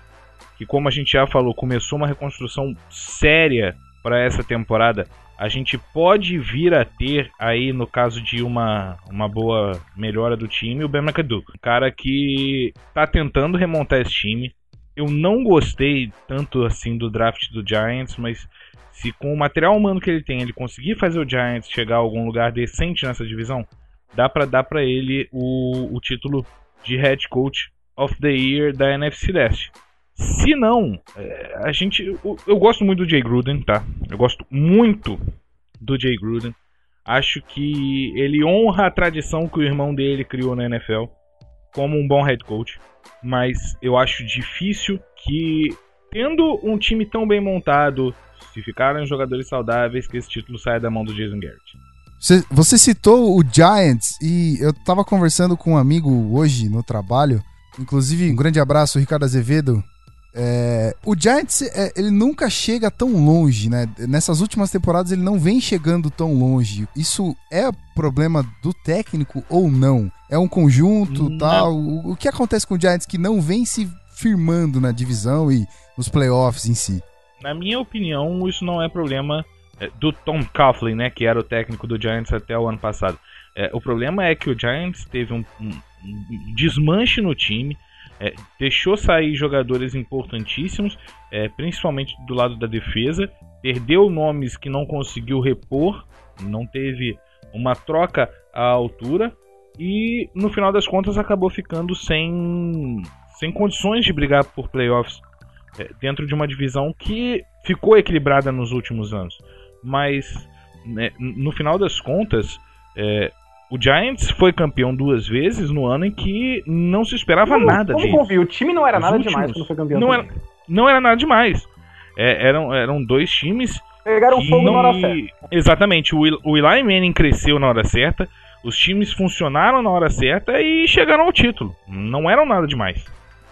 que, como a gente já falou, começou uma reconstrução séria para essa temporada, a gente pode vir a ter aí, no caso de uma, uma boa melhora do time, o Ben McAdoo. Um cara que tá tentando remontar esse time. Eu não gostei tanto assim do draft do Giants, mas se com o material humano que ele tem, ele conseguir fazer o Giants chegar a algum lugar decente nessa divisão, dá pra dar pra ele o, o título de head coach of the year da NFC Leste. Se não, é, a gente. Eu, eu gosto muito do Jay Gruden, tá? Eu gosto muito do Jay Gruden. Acho que ele honra a tradição que o irmão dele criou na NFL como um bom head coach. Mas eu acho difícil que, tendo um time tão bem montado, se ficarem jogadores saudáveis, que esse título saia da mão do Jason Garrett. Você, você citou o Giants e eu tava conversando com um amigo hoje no trabalho. Inclusive, um grande abraço, Ricardo Azevedo. É, o Giants, é, ele nunca chega tão longe, né? Nessas últimas temporadas ele não vem chegando tão longe. Isso é problema do técnico ou não? É um conjunto, Não. tal? O, o que acontece com o Giants que não vem se firmando na divisão e nos playoffs em si? Na minha opinião, isso não é problema do Tom Coughlin, né, que era o técnico do Giants até o ano passado. É, o problema é que o Giants teve um, um- um desmanche no time, é, deixou sair jogadores importantíssimos, é, principalmente do lado da defesa, perdeu nomes que não conseguiu repor, não teve uma troca à altura e no final das contas acabou ficando sem, sem condições de brigar por playoffs é, dentro de uma divisão que ficou equilibrada nos últimos anos. Mas né, no final das contas, é, o Giants foi campeão duas vezes no ano em que não se esperava Vamos- nada vamos dele. convir, o time não era Os nada últimos- demais quando foi campeão. Não era, não era nada demais. É, eram, eram dois times Pegaram que fogo na hora não- certa. Exatamente, o, o Eli Manning cresceu na hora certa, os times funcionaram na hora certa e chegaram ao título. Não eram nada demais.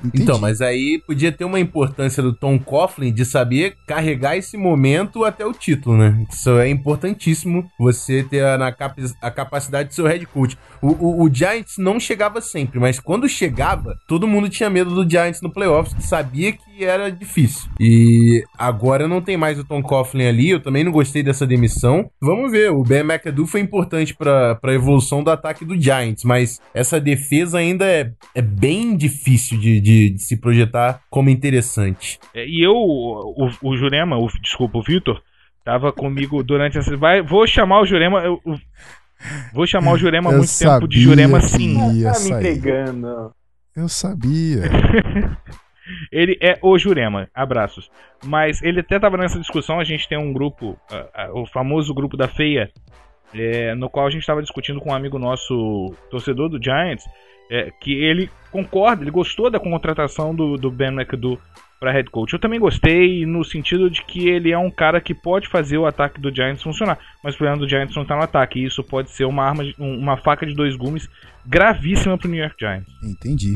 Entendi. Então, mas aí podia ter uma importância do Tom Coughlin de saber carregar esse momento até o título, né? Isso é importantíssimo, você ter a, na capi- a capacidade de ser o head coach. O, o- o Giants não chegava sempre, mas quando chegava, todo mundo tinha medo do Giants no playoffs, que sabia que era difícil. E agora não tem mais o Tom Coughlin ali, eu também não gostei dessa demissão. Vamos ver, o Ben McAdoo foi importante pra pra evolução do ataque do Giants, mas essa defesa ainda é, é bem difícil de, de- de se projetar como interessante. É, E eu, o, o Jurema, o, desculpa, o Vitor, tava comigo durante essa. Vai, vou chamar o Jurema. Eu, eu- vou chamar o Jurema há muito tempo de sabia Jurema sim. ia Tá me sair. entregando. Eu sabia. Ele é o Jurema, abraços. Mas ele até tava nessa discussão, a gente tem um grupo, o famoso grupo da feia, é, no qual a gente estava discutindo com um amigo nosso, torcedor do Giants, é, que ele concorda, ele gostou da contratação do, do Ben McAdoo para head coach. Eu também gostei no sentido de que ele é um cara que pode fazer o ataque do Giants funcionar, mas o problema do Giants não tá no ataque, e isso pode ser uma arma, um- uma faca de dois gumes gravíssima pro New York Giants. Entendi.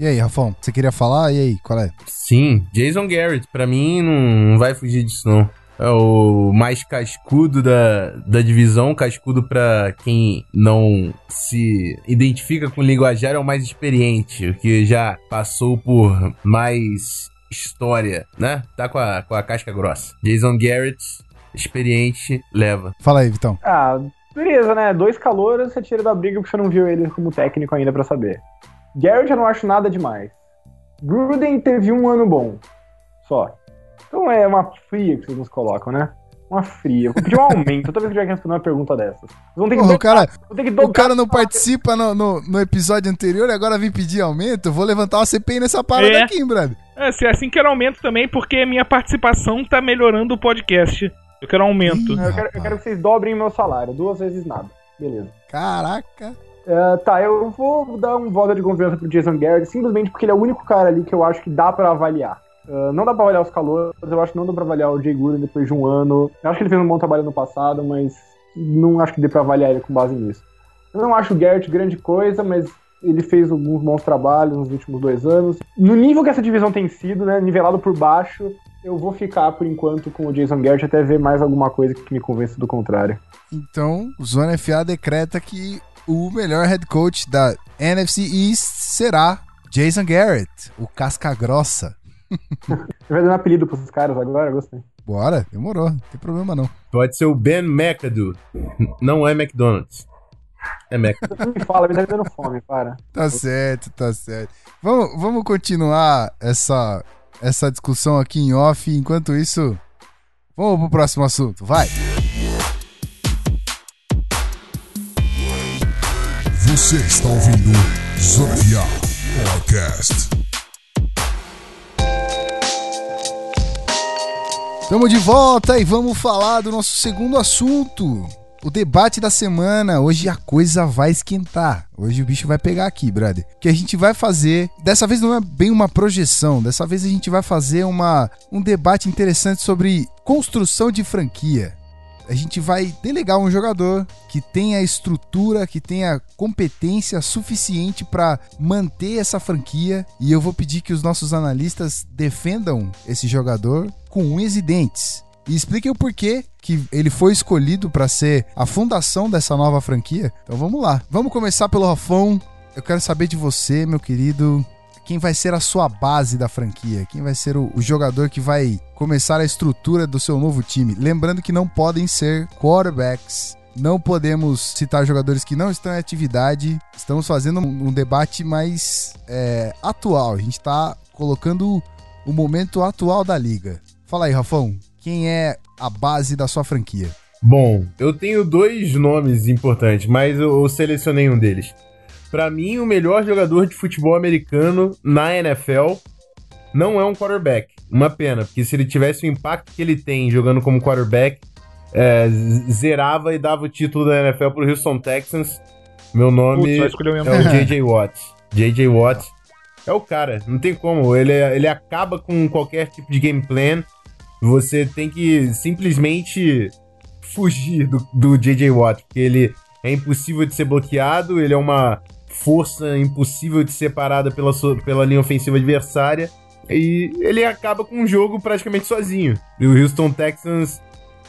E aí, Rafão, você queria falar? E aí, qual é? Sim, Jason Garrett, pra mim não, não vai fugir disso não. É o mais cascudo da, da divisão, cascudo pra quem não se identifica com linguajar, é o mais experiente, o que já passou por mais história, né? Tá com a, com a casca grossa. Jason Garrett, experiente, leva. Fala aí, Vitão. Ah, beleza, né? Dois calouros, você tira da briga porque você não viu ele como técnico ainda pra saber. Garrett eu não acho nada demais. Gruden teve um ano bom. Só. Então é uma fria que vocês nos colocam, né? Uma fria. Eu vou pedir um aumento toda vez que tiver que responder uma pergunta dessas. Vocês vão ter que Porra, o dobrar- cara, que o dobrar- cara não participa no, no, no episódio anterior e agora vem pedir aumento. Eu vou levantar uma CPI nessa parada É. aqui, hein, brother. É, se é assim quero aumento também, porque minha participação tá melhorando o podcast. Eu quero aumento. Ih. Eu quero, eu quero que vocês dobrem meu salário. Duas vezes nada. Beleza. Caraca. É, tá, eu vou dar um voto de confiança pro Jason Garrett, simplesmente porque ele é o único cara ali que eu acho que dá pra avaliar. É, não dá pra avaliar os calores, eu acho que não dá pra avaliar o Jay Gruden depois de um ano. Eu acho que ele fez um bom trabalho no passado, mas não acho que dê pra avaliar ele com base nisso. Eu não acho o Garrett grande coisa, mas ele fez alguns bons trabalhos nos últimos dois anos. No nível que essa divisão tem sido, né, nivelado por baixo, eu vou ficar por enquanto com o Jason Garrett até ver mais alguma coisa que me convença do contrário. Então, o Zona FA decreta que o melhor head coach da NFC East será Jason Garrett, o casca grossa. Você vai dando apelido pros caras agora? Gostei. Bora, demorou, não tem problema não. Pode ser o Ben McAdoo. Não é McDonald's. É McAdoo. Não me fala, me tá dando fome, para. Tá certo, tá certo. Vamos, vamos continuar essa, essa discussão aqui em off. Enquanto isso, vamos pro próximo assunto, vai. Você está ouvindo Zona Podcast. Estamos de volta e vamos falar do nosso segundo assunto. O debate da semana. Hoje a coisa vai esquentar. Hoje o bicho vai pegar aqui, brother. Que a gente vai fazer. Dessa vez não é bem uma projeção. Dessa vez a gente vai fazer uma, um debate interessante sobre construção de franquia. A gente vai delegar um jogador que tenha estrutura, que tenha competência suficiente para manter essa franquia. E eu vou pedir que os nossos analistas defendam esse jogador com unhas e dentes. E expliquem o porquê que ele foi escolhido para ser a fundação dessa nova franquia. Então vamos lá. Vamos começar pelo Rafão. Eu quero saber de você, meu querido. Quem vai ser a sua base da franquia? Quem vai ser o, o jogador que vai começar a estrutura do seu novo time? Lembrando que não podem ser quarterbacks. Não podemos citar jogadores que não estão em atividade. Estamos fazendo um, um debate mais é, atual. A gente está colocando o momento atual da liga. Fala aí, Rafão. Quem é a base da sua franquia? Bom, eu tenho dois nomes importantes, mas eu, eu selecionei um deles. Pra mim, o melhor jogador de futebol americano na NFL não é um quarterback. Uma pena, porque se ele tivesse o impacto que ele tem jogando como quarterback, é, zerava e dava o título da NFL pro Houston Texans. Meu nome Putz, escolher o é o J.J. Watt. J.J. Watt é o cara, não tem como. Ele, ele acaba com qualquer tipo de game plan. Você tem que simplesmente fugir do, do J.J. Watt, porque ele é impossível de ser bloqueado, ele é uma força impossível de ser parada pela, pela linha ofensiva adversária. E ele acaba com o jogo praticamente sozinho. E o Houston Texans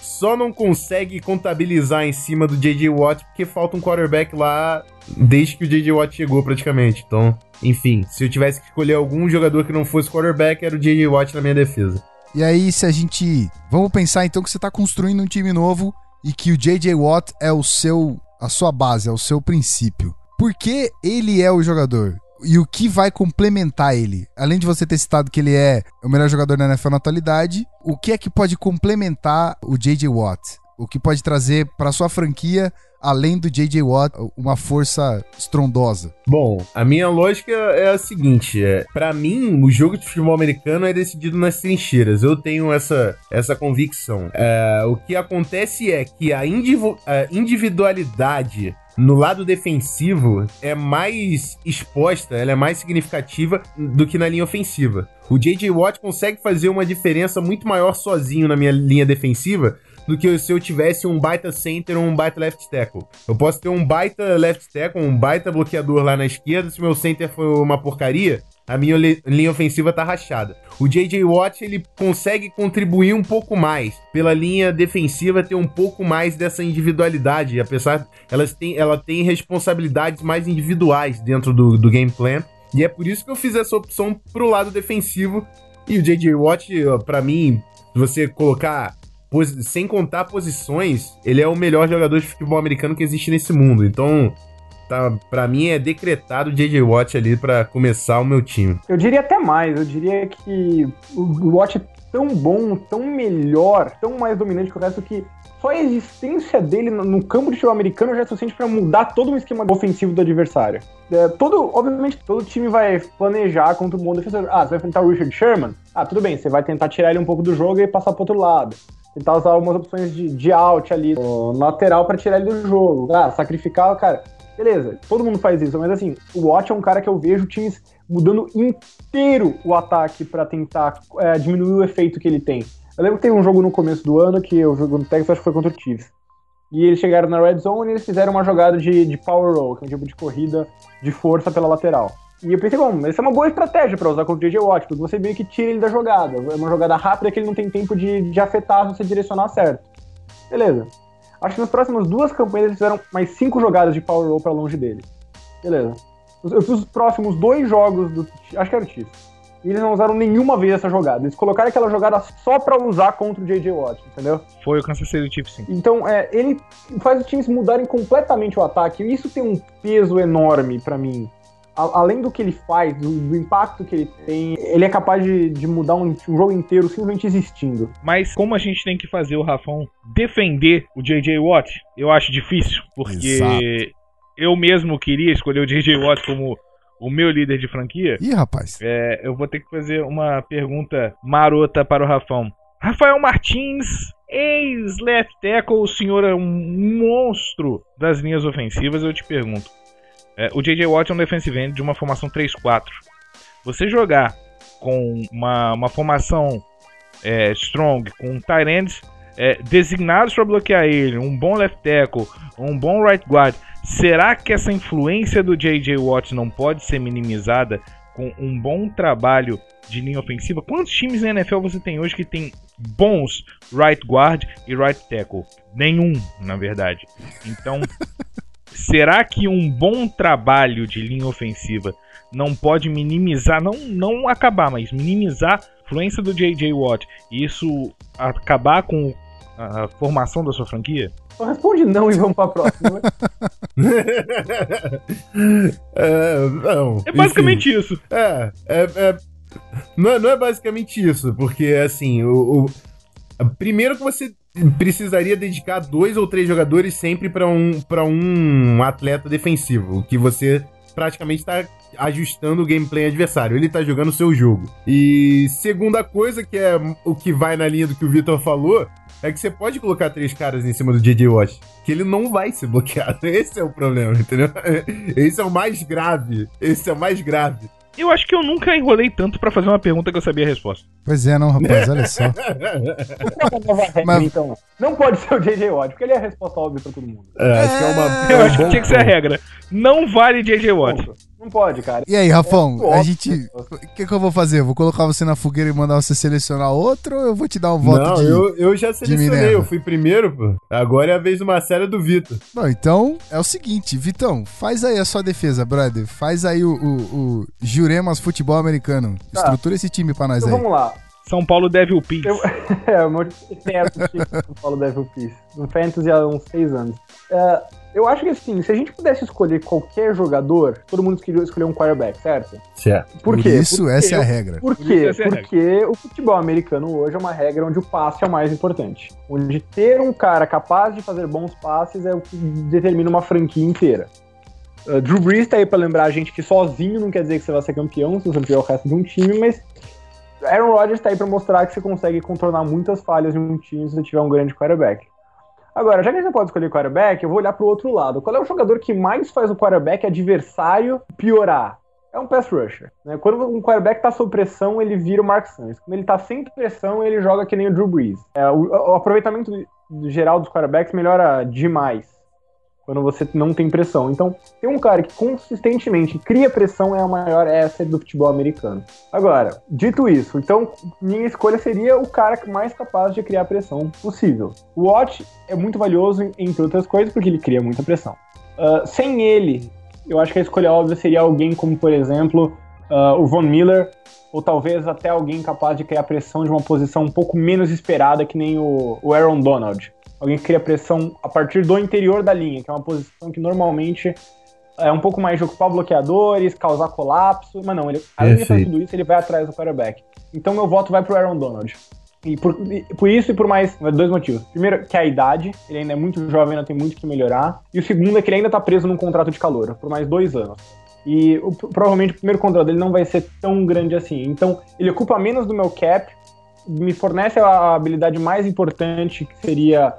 só não consegue contabilizar em cima do J.J. Watt porque falta um quarterback lá desde que o J.J. Watt chegou praticamente. Então, enfim, se eu tivesse que escolher algum jogador que não fosse quarterback, era o J.J. Watt na minha defesa. E aí, se a gente. Vamos pensar então que você tá construindo um time novo e que o J.J. Watt é o seu. a sua base, é o seu princípio. Por que ele é o jogador? E o que vai complementar ele? Além de você ter citado que ele é o melhor jogador da NFL na atualidade, o que é que pode complementar o J.J. Watt? O que pode trazer para sua franquia, além do J.J. Watt, uma força estrondosa? Bom, a minha lógica é a seguinte: é, para mim, o jogo de futebol americano é decidido nas trincheiras. Eu tenho essa, essa convicção. É, o que acontece é que a, a individualidade no lado defensivo é mais exposta, ela é mais significativa do que na linha ofensiva. O J.J. Watt consegue fazer uma diferença muito maior sozinho na minha linha defensiva do que se eu tivesse um baita center ou um baita left tackle. Eu posso ter um baita left tackle, um baita bloqueador lá na esquerda, se meu center for uma porcaria, a minha li- linha ofensiva tá rachada. O J.J. Watt, ele consegue contribuir um pouco mais pela linha defensiva ter um pouco mais dessa individualidade, apesar elas têm, ela tem responsabilidades mais individuais dentro do, do game plan. E é por isso que eu fiz essa opção pro lado defensivo. E o J.J. Watt, ó, pra mim, se você colocar sem contar posições, ele é o melhor jogador de futebol americano que existe nesse mundo. Então, tá, para mim é decretado o JJ Watt ali pra começar o meu time. Eu diria até mais, eu diria que o Watt é tão bom, tão melhor, tão mais dominante que o resto que só a existência dele no- campo de futebol americano já é suficiente pra mudar todo o esquema ofensivo do adversário. É, todo, obviamente, todo time vai planejar contra um bom defensor. Ah, você vai enfrentar o Richard Sherman? Ah, tudo bem, você vai tentar tirar ele um pouco do jogo e passar pro outro lado. Tentar usar algumas opções de, de out ali, no lateral pra tirar ele do jogo. Ah, sacrificar, cara. Beleza, todo mundo faz isso, mas assim, o Watt é um cara que eu vejo times mudando inteiro o ataque pra tentar é, diminuir o efeito que ele tem. Eu lembro que teve um jogo no começo do ano que eu jogo no Texas, acho que foi contra o Chiefs. E eles chegaram na red zone e eles fizeram uma jogada de, de power roll, que é um tipo de corrida de força pela lateral. E eu pensei, bom, essa é uma boa estratégia pra usar contra o JJ Watt, porque você meio que tira ele da jogada. É uma jogada rápida que ele não tem tempo de, de afetar se você direcionar certo. Beleza. Acho que nas próximas duas campanhas eles fizeram mais cinco jogadas de power roll pra longe dele. Beleza. Eu fiz os próximos dois jogos do. Acho que era o Chiefs. E eles não usaram nenhuma vez essa jogada. Eles colocaram aquela jogada só pra usar contra o JJ Watt, entendeu? Foi o Kansas City Chiefs, sim. Então, é, ele faz os times mudarem completamente o ataque. E isso tem um peso enorme pra mim. A- além do que ele faz, do, do impacto que ele tem, ele é capaz de, de mudar um, um jogo inteiro simplesmente existindo. Mas como a gente tem que fazer o Rafão defender o J.J. Watt, eu acho difícil, porque Exato. eu mesmo queria escolher o J.J. Watt como o meu líder de franquia. Ih, rapaz. É, eu vou ter que fazer uma pergunta marota para o Rafão. Rafael Martins, ex-left tackle, o senhor é um monstro das linhas ofensivas, eu te pergunto. É, o J.J. Watt é um defensive end de uma formação 3-4. Você jogar com uma, uma formação é, strong, com tight ends é, designados para bloquear ele, um bom left tackle, um bom right guard, será que essa influência do J.J. Watt não pode ser minimizada com um bom trabalho de linha ofensiva? Quantos times na NFL você tem hoje que tem bons right guard e right tackle? Nenhum, na verdade. Então, será que um bom trabalho de linha ofensiva não pode minimizar, não, não acabar, mas minimizar a influência do J.J. Watt e isso acabar com a formação da sua franquia? Então responde não e vamos pra próxima. é, não, É basicamente isso. É, é, é- não, é, não é basicamente isso, porque assim, o, o- primeiro que você precisaria dedicar dois ou três jogadores sempre para um para um atleta defensivo, que você praticamente está ajustando o gameplay adversário, ele tá jogando o seu jogo. E segunda coisa que é o que vai na linha do que o Vitor falou, é que você pode colocar três caras em cima do JJ Watt, que ele não vai ser bloqueado. Esse é o problema, entendeu? Esse é o mais grave. Esse é o mais grave. Eu acho que eu nunca enrolei tanto pra fazer uma pergunta que eu sabia a resposta. Pois é, não, rapaz, olha só. Não, Mas- então. Não pode ser o JJ Watt, porque ele é a resposta óbvia pra todo mundo. É, acho que é uma. Eu é acho que tinha que ser a regra. Não vale J.J. Watt. Ponto. Não pode, cara. E aí, Rafão, É a gente. O que, que eu vou fazer? Eu vou colocar você na fogueira e mandar você selecionar outro ou eu vou te dar um voto Não, de. eu, eu já selecionei, eu fui primeiro, pô. Agora é a vez do Marcelo e do Vitor. Bom, então é o seguinte, Vitão, faz aí a sua defesa, brother. Faz aí o, o, o Juremas Futebol Americano. Tá. Estrutura esse time pra nós Então aí. vamos lá. São Paulo Devil Peace. Eu- é, o meu time do Paulo Devil Peace. No Fantasy há uns seis anos. É, eu acho que assim, se a gente pudesse escolher qualquer jogador, todo mundo escolheu escolher um quarterback, certo? Certo. Por, quê? isso, Porque essa é a regra. Por quê? é Porque o futebol americano hoje é uma regra onde o passe é o mais importante. Onde ter um cara capaz de fazer bons passes é o que determina uma franquia inteira. Uh, Drew Brees tá aí pra lembrar a gente que sozinho não quer dizer que você vai ser campeão, se você não tiver o resto de um time, mas Aaron Rodgers tá aí pra mostrar que você consegue contornar muitas falhas de um time se você tiver um grande quarterback. Agora, já que a gente pode escolher quarterback, eu vou olhar pro outro lado. Qual é o jogador que mais faz o quarterback adversário piorar? É um pass rusher. Né? Quando um quarterback tá sob pressão, ele vira o Mark Sanchez. Quando ele tá sem pressão, ele joga que nem o Drew Brees. É, o, o aproveitamento geral dos quarterbacks melhora demais quando você não tem pressão. Então, ter um cara que consistentemente cria pressão é a maior asset do futebol americano. Agora, dito isso, então minha escolha seria o cara mais capaz de criar pressão possível. O Watt é muito valioso, entre outras coisas, porque ele cria muita pressão. Uh, sem ele, eu acho que a escolha óbvia seria alguém como, por exemplo, uh, o Von Miller, ou talvez até alguém capaz de criar pressão de uma posição um pouco menos esperada, que nem o, o Aaron Donald alguém que cria pressão a partir do interior da linha, que é uma posição que normalmente é um pouco mais de ocupar bloqueadores, causar colapso, mas não, ele, além de fazer tudo isso, ele vai atrás do quarterback. Então meu voto vai pro Aaron Donald. E por, por, isso e por mais dois motivos. Primeiro, que é a idade, ele ainda é muito jovem, ainda tem muito que melhorar. E o segundo é que ele ainda tá preso num contrato de calor, por mais dois anos. E o, provavelmente o primeiro contrato dele não vai ser tão grande assim. Então, ele ocupa menos do meu cap, me fornece a habilidade mais importante, que seria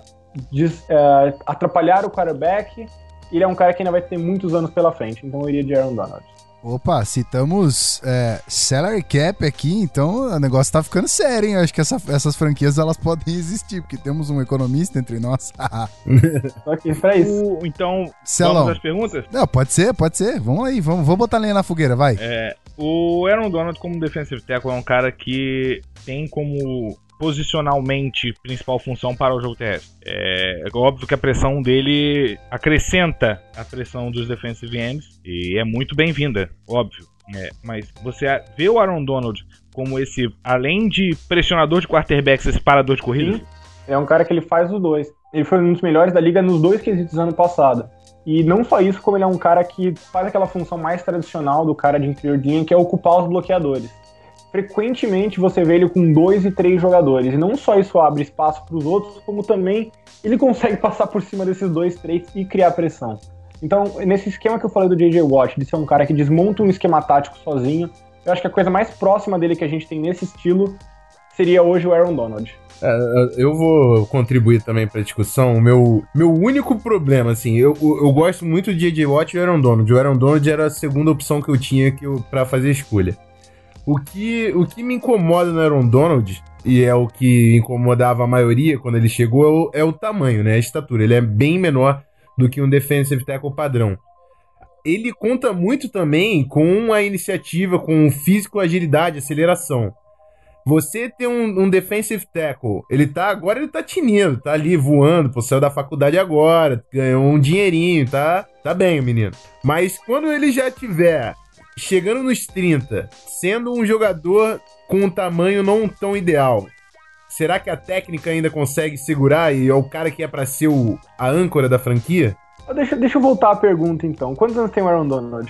des, é, atrapalhar o quarterback. Ele é um cara que ainda vai ter muitos anos pela frente, então eu iria de Aaron Donald. Opa, citamos é, salary cap aqui, então o negócio tá ficando sério, hein? Eu acho que essa, essas franquias elas podem existir, porque temos um economista entre nós. Tô aqui pra isso. O, então, Celão. vamos às perguntas? Não, pode ser, pode ser. Vamos aí, vamos, vamos botar lenha na fogueira, vai. É, o Aaron Donald, como defensive tackle, é um cara que tem como posicionalmente principal função para o jogo terrestre. É, é óbvio que a pressão dele acrescenta a pressão dos defensive ends e é muito bem-vinda, óbvio. É, mas você vê o Aaron Donald como esse, além de pressionador de quarterbacks, esse parador de corrida? Sim. É um cara que ele faz os dois. Ele foi um dos melhores da liga nos dois quesitos ano passado. E não só isso, como ele é um cara que faz aquela função mais tradicional do cara de interior de linha, que é ocupar os bloqueadores frequentemente você vê ele com dois e três jogadores. E não só isso abre espaço para os outros, como também ele consegue passar por cima desses dois, três e criar pressão. Então, nesse esquema que eu falei do J.J. Watt, de ser um cara que desmonta um esquema tático sozinho, eu acho que a coisa mais próxima dele que a gente tem nesse estilo seria hoje o Aaron Donald. É, eu vou contribuir também para a discussão. O meu, meu único problema, assim, eu, eu gosto muito do J.J. Watt e o Aaron Donald. O Aaron Donald era a segunda opção que eu tinha para fazer a escolha. O que, o que me incomoda no Aaron Donald, e é o que incomodava a maioria quando ele chegou, é o, é o tamanho, né? A estatura. Ele é bem menor do que um defensive tackle padrão. Ele conta muito também com a iniciativa, com o físico, agilidade, aceleração. Você tem um, um, defensive tackle, ele tá agora, ele tá tinindo, tá ali voando, pô, saiu da faculdade agora, ganhou um dinheirinho, tá, tá bem o menino. Mas quando ele já tiver chegando nos 30, sendo um jogador com um tamanho não tão ideal, será que a técnica ainda consegue segurar e é o cara que é para ser o, a âncora da franquia? Deixa, deixa eu voltar à pergunta então. Quantos anos tem o Aaron Donald?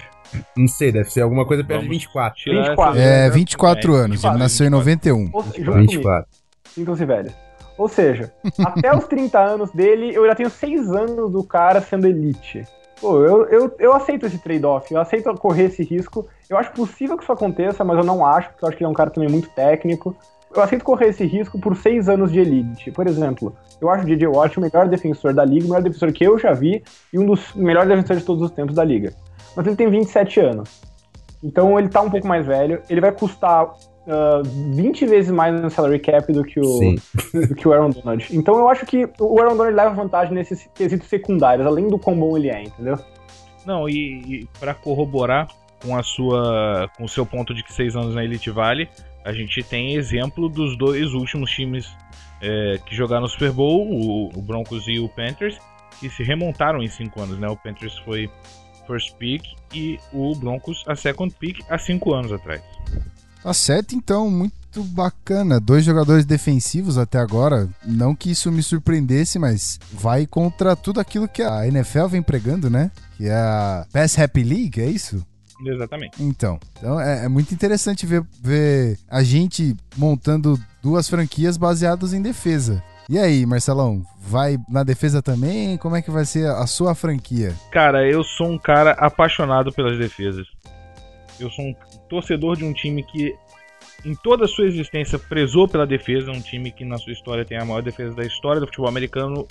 Não sei, deve ser alguma coisa perto de 24. 24. É, 24 é, anos. 24, ele nasceu 24. em 91. Ou, 24. Sintam-se velhos. Ou seja, até os 30 anos dele, eu já tenho 6 anos do cara sendo elite. Pô, eu, eu, eu aceito esse trade-off, eu aceito correr esse risco. Eu acho possível que isso aconteça, mas eu não acho, porque eu acho que ele é um cara também muito técnico. Eu aceito correr esse risco por seis anos de elite. Por exemplo, eu acho o DJ Watt o melhor defensor da liga, o melhor defensor que eu já vi e um dos melhores defensores de todos os tempos da liga. Mas ele tem 27 anos. Então ele tá um pouco mais velho. Ele vai custar uh, 20 vezes mais no salary cap do que, o, do que o Aaron Donald. Então eu acho que o Aaron Donald leva vantagem nesses quesitos secundários, além do quão bom ele é, entendeu? Não, e, e para corroborar com a sua com o seu ponto de que seis anos na Elite Vale, a gente tem exemplo dos dois últimos times é, que jogaram no Super Bowl, o, o, Broncos e o Panthers, que se remontaram em cinco anos, né? O Panthers foi first pick e o Broncos a second pick há cinco anos atrás. Tá certo, então, muito bacana. Dois jogadores defensivos até agora. Não que isso me surpreendesse, mas vai contra tudo aquilo que a NFL vem pregando, né? Que é a Pass Happy League, é isso? Exatamente. Então, então é, é, muito interessante ver, ver a gente montando duas franquias baseadas em defesa. E aí, Marcelão, vai na defesa também? Como é que vai ser a sua franquia? Cara, eu sou um cara apaixonado pelas defesas. Eu sou um torcedor de um time que, em toda a sua existência, prezou pela defesa. Um time que, na sua história, tem a maior defesa da história do futebol americano.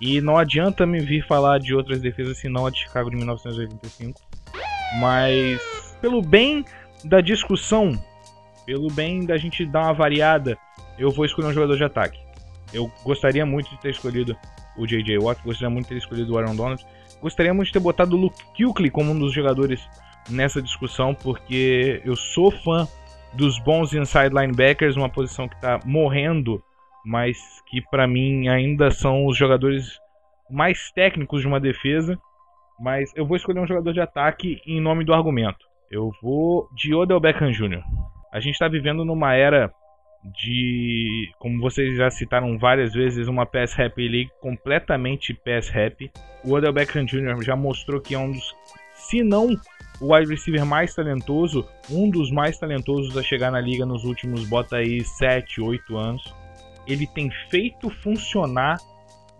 E não adianta me vir falar de outras defesas senão a de Chicago de 1985. Mas, pelo bem da discussão, pelo bem da gente dar uma variada, eu vou escolher um jogador de ataque. Eu gostaria muito de ter escolhido o J.J. Watt, gostaria muito de ter escolhido o Aaron Donald, gostaríamos de ter botado o Luke Kuechly como um dos jogadores nessa discussão, porque eu sou fã dos bons inside linebackers, uma posição que está morrendo, mas que para mim ainda são os jogadores mais técnicos de uma defesa. Mas eu vou escolher um jogador de ataque em nome do argumento. Eu vou de Odell Beckham Jr. A gente está vivendo numa era de, como vocês já citaram várias vezes, uma pass rap league completamente pass rap. O Odell Beckham Jr. já mostrou que é um dos, se não o wide receiver mais talentoso, um dos mais talentosos a chegar na liga nos últimos, bota aí 7, 8 anos. Ele tem feito funcionar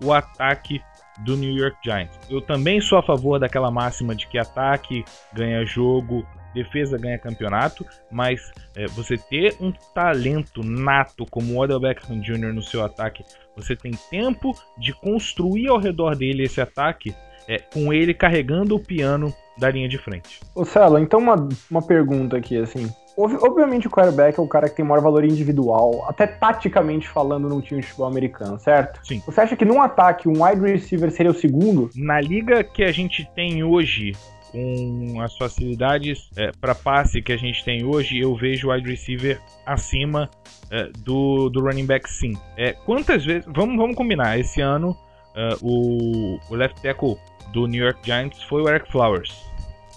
o ataque do New York Giants. Eu também sou a favor daquela máxima de que ataque ganha jogo, defesa ganha campeonato, mas é, você ter um talento nato como o Odell Beckham Jr. no seu ataque, você tem tempo de construir ao redor dele esse ataque, é, com ele carregando o piano da linha de frente. Ô Celo, então uma, uma pergunta aqui, assim. Obviamente o quarterback é o cara que tem maior valor individual, até taticamente falando num time de futebol americano, certo? Sim. Você acha que num ataque um wide receiver seria o segundo? Na liga que a gente tem hoje, com as facilidades é, para passe que a gente tem hoje, eu vejo o wide receiver acima é, do, do running back sim. É, quantas vezes. Vamos, vamos combinar. Esse ano é, o, o left tackle do New York Giants foi o Eric Flowers.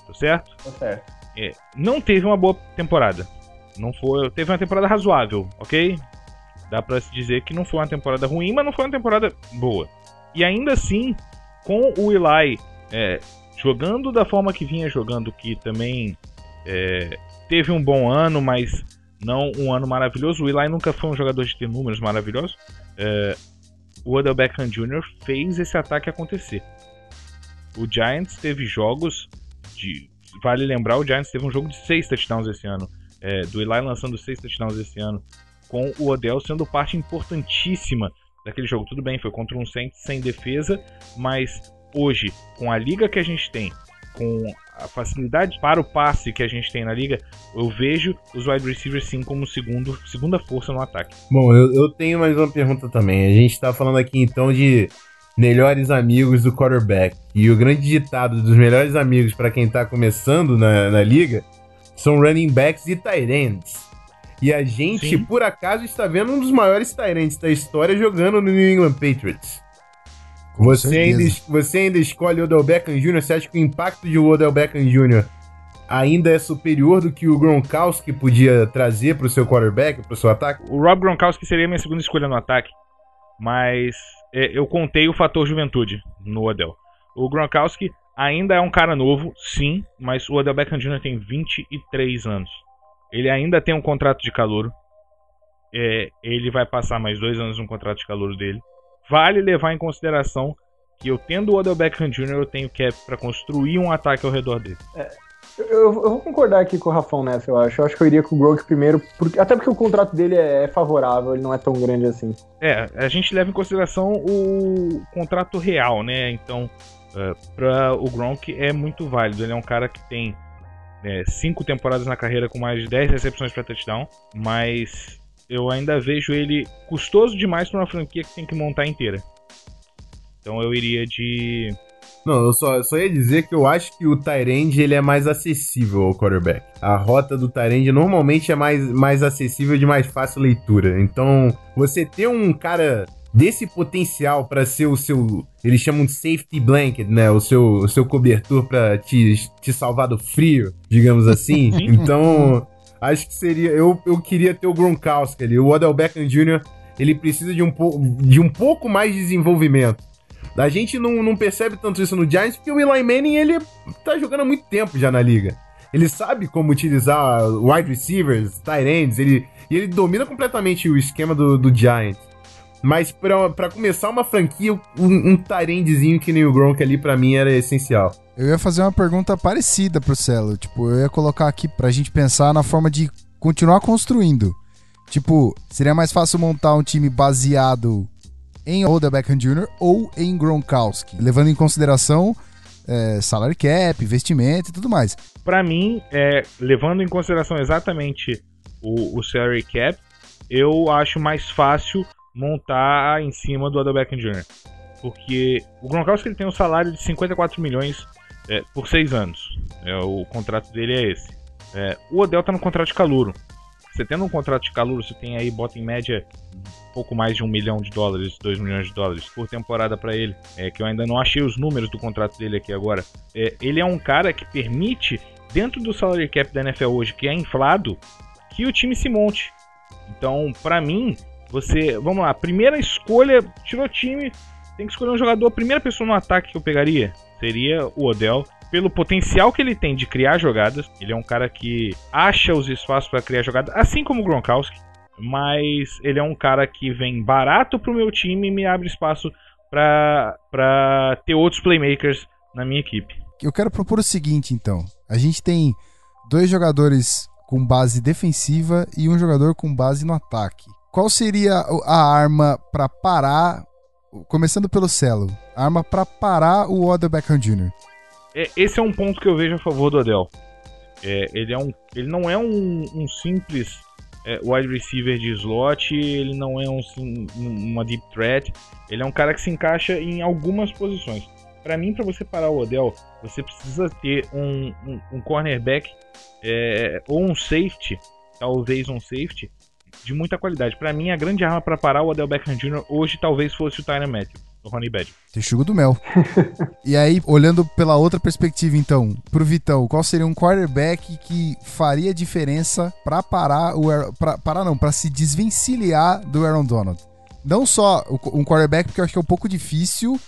Tá certo? Tá certo. É, não teve uma boa temporada. Não foi. Teve uma temporada razoável, ok? Dá pra se dizer que não foi uma temporada ruim, mas não foi uma temporada boa. E ainda assim, com o Eli é, jogando da forma que vinha jogando, que também é, teve um bom ano, mas não um ano maravilhoso. O Eli nunca foi um jogador de ter números maravilhosos. É, o Odell Beckham Jr. fez esse ataque acontecer. O Giants teve jogos de. Vale lembrar, o Giants teve um jogo de seis touchdowns esse ano. É, do Eli lançando seis touchdowns esse ano. Com o Odell sendo parte importantíssima daquele jogo. Tudo bem, foi contra um Saints sem defesa, mas hoje, com a liga que a gente tem, com a facilidade para o passe que a gente tem na liga, eu vejo os wide receivers sim como segundo, segunda força no ataque. Bom, eu, eu tenho mais uma pergunta também. A gente está falando aqui então de melhores amigos do quarterback. E o grande ditado dos melhores amigos para quem está começando na, na liga são running backs e tight ends. E a gente, Sim. por acaso, está vendo um dos maiores tight ends da história jogando no New England Patriots. Você ainda, você ainda escolhe o Odell Beckham Jr., você acha que o impacto de Odell Beckham Jr. ainda é superior do que o Gronkowski podia trazer para o seu quarterback, para o seu ataque? O Rob Gronkowski seria minha segunda escolha no ataque, mas é, eu contei o fator juventude no Odell. O Gronkowski ainda é um cara novo, sim, mas o Odell Beckham Jr. tem 23 anos. Ele ainda tem um contrato de calor. É, ele vai passar mais dois anos no contrato de calor dele vale levar em consideração que eu tendo o Odell Beckham Jr., eu tenho cap para construir um ataque ao redor dele. É, eu, eu, vou concordar aqui com o Rafão nessa, eu acho. Eu acho que eu iria com o Gronk primeiro, porque, até porque o contrato dele é, é favorável, ele não é tão grande assim. É, a gente leva em consideração o contrato real, né? Então, uh, para o Gronk é muito válido. Ele é um cara que tem é, cinco temporadas na carreira com mais de 10 recepções para touchdown, mas eu ainda vejo ele custoso demais para uma franquia que tem que montar inteira. Então eu iria de. Não, eu só, eu só ia dizer que eu acho que o Tyrande ele é mais acessível ao quarterback. A rota do Tyrande normalmente é mais, mais acessível de mais fácil leitura. Então, você ter um cara desse potencial para ser o seu, eles chamam de safety blanket, né, o seu, o seu cobertor para te, te salvar do frio, digamos assim. então, acho que seria. Eu, eu queria ter o Gronkowski ali. O Odell Beckham Jr. ele precisa de um, de um pouco mais de desenvolvimento. A gente não, não percebe tanto isso no Giants porque o Eli Manning ele tá jogando há muito tempo já na liga. Ele sabe como utilizar wide receivers, tight ends, ele, e ele domina completamente o esquema do, do Giants. Mas para começar uma franquia, um, um Tyrandzinho que nem o Gronk ali para mim era essencial. Eu ia fazer uma pergunta parecida pro Celo. Tipo, eu ia colocar aqui pra gente pensar na forma de continuar construindo. Tipo, seria mais fácil montar um time baseado em Odell Beckham Jr. ou em Gronkowski, levando em consideração é, salary cap, investimento e tudo mais. Para mim, é, levando em consideração exatamente o, o salary cap, eu acho mais fácil montar em cima do Odell Beckham Jr. porque o Gronkowski ele tem um salário de 54 milhões é, por seis anos. É, o contrato dele é esse. É, o Odell tá no contrato de calouro. Você tendo um contrato de calouro, você tem aí, bota em média pouco mais de um milhão de dólares, dois milhões de dólares por temporada para ele. É que eu ainda não achei os números do contrato dele aqui agora. É, ele é um cara que permite, dentro do salary cap da NFL hoje, que é inflado, que o time se monte. Então, para mim, você, vamos lá, primeira escolha, tirou time, tem que escolher um jogador, a primeira pessoa no ataque que eu pegaria seria o Odell pelo potencial que ele tem de criar jogadas. Ele é um cara que acha os espaços para criar jogadas, assim como o Gronkowski. Mas ele é um cara que vem barato pro meu time e me abre espaço para ter outros playmakers na minha equipe. Eu quero propor o seguinte, então. A gente tem dois jogadores com base defensiva e um jogador com base no ataque. Qual seria a arma para parar, começando pelo Celo, a arma para parar o Odell Beckham Jr.? É, esse é um ponto que eu vejo a favor do Odell. É, ele, é um, ele não é um, um simples é, wide receiver de slot, ele não é um, uma deep threat, ele é um cara que se encaixa em algumas posições. Para mim, para você parar o Odell, você precisa ter um, um, um cornerback é, ou um safety, talvez um safety, de muita qualidade. Para mim, a grande arma para parar o Odell Beckham Jr. hoje talvez fosse o Tyron Matthew do Ronnie Badger. Texugo do mel. e aí, olhando pela outra perspectiva, então, pro Vitão, qual seria um quarterback que faria diferença para parar o para parar não, para se desvencilhar do Aaron Donald? Não só um quarterback, porque eu acho que é um pouco difícil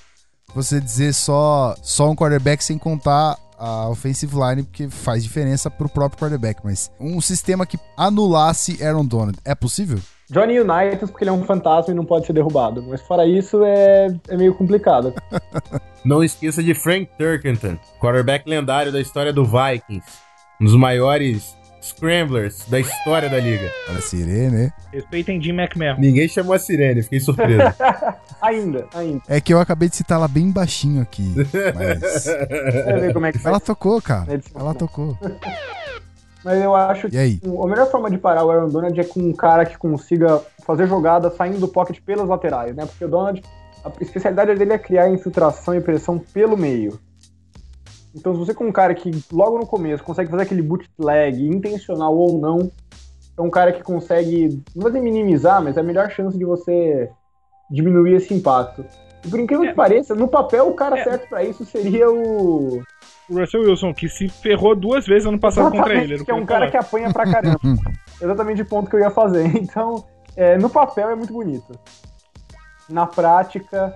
você dizer só só um quarterback sem contar a offensive line, porque faz diferença pro próprio quarterback, mas um sistema que anulasse Aaron Donald, é possível? Johnny Unitas, porque ele é um fantasma e não pode ser derrubado. Mas fora isso, é, é meio complicado. não esqueça de Frank Turkington, quarterback lendário da história do Vikings. Um dos maiores scramblers da história da liga. A sirene, né? Respeitem Jim McMahon. Ninguém chamou a sirene, fiquei surpreso. ainda, ainda. É que eu acabei de citar ela bem baixinho aqui. Mas. ver como é que ela tocou, cara. Ela tocou. Mas eu acho que a melhor forma de parar o Aaron Donald é com um cara que consiga fazer jogada saindo do pocket pelas laterais, né? Porque o Donald, a especialidade dele é criar infiltração e pressão pelo meio. Então, se você com um cara que logo no começo consegue fazer aquele bootleg, intencional ou não, é um cara que consegue, não vou dizer minimizar, mas é a melhor chance de você diminuir esse impacto. E por incrível é. que pareça, no papel o cara é. certo para isso seria o o Russell Wilson, que se ferrou duas vezes ano passado Exatamente, contra ele. Que é um cara que apanha pra caramba. Exatamente o ponto que eu ia fazer. Então, é, no papel é muito bonito. Na prática,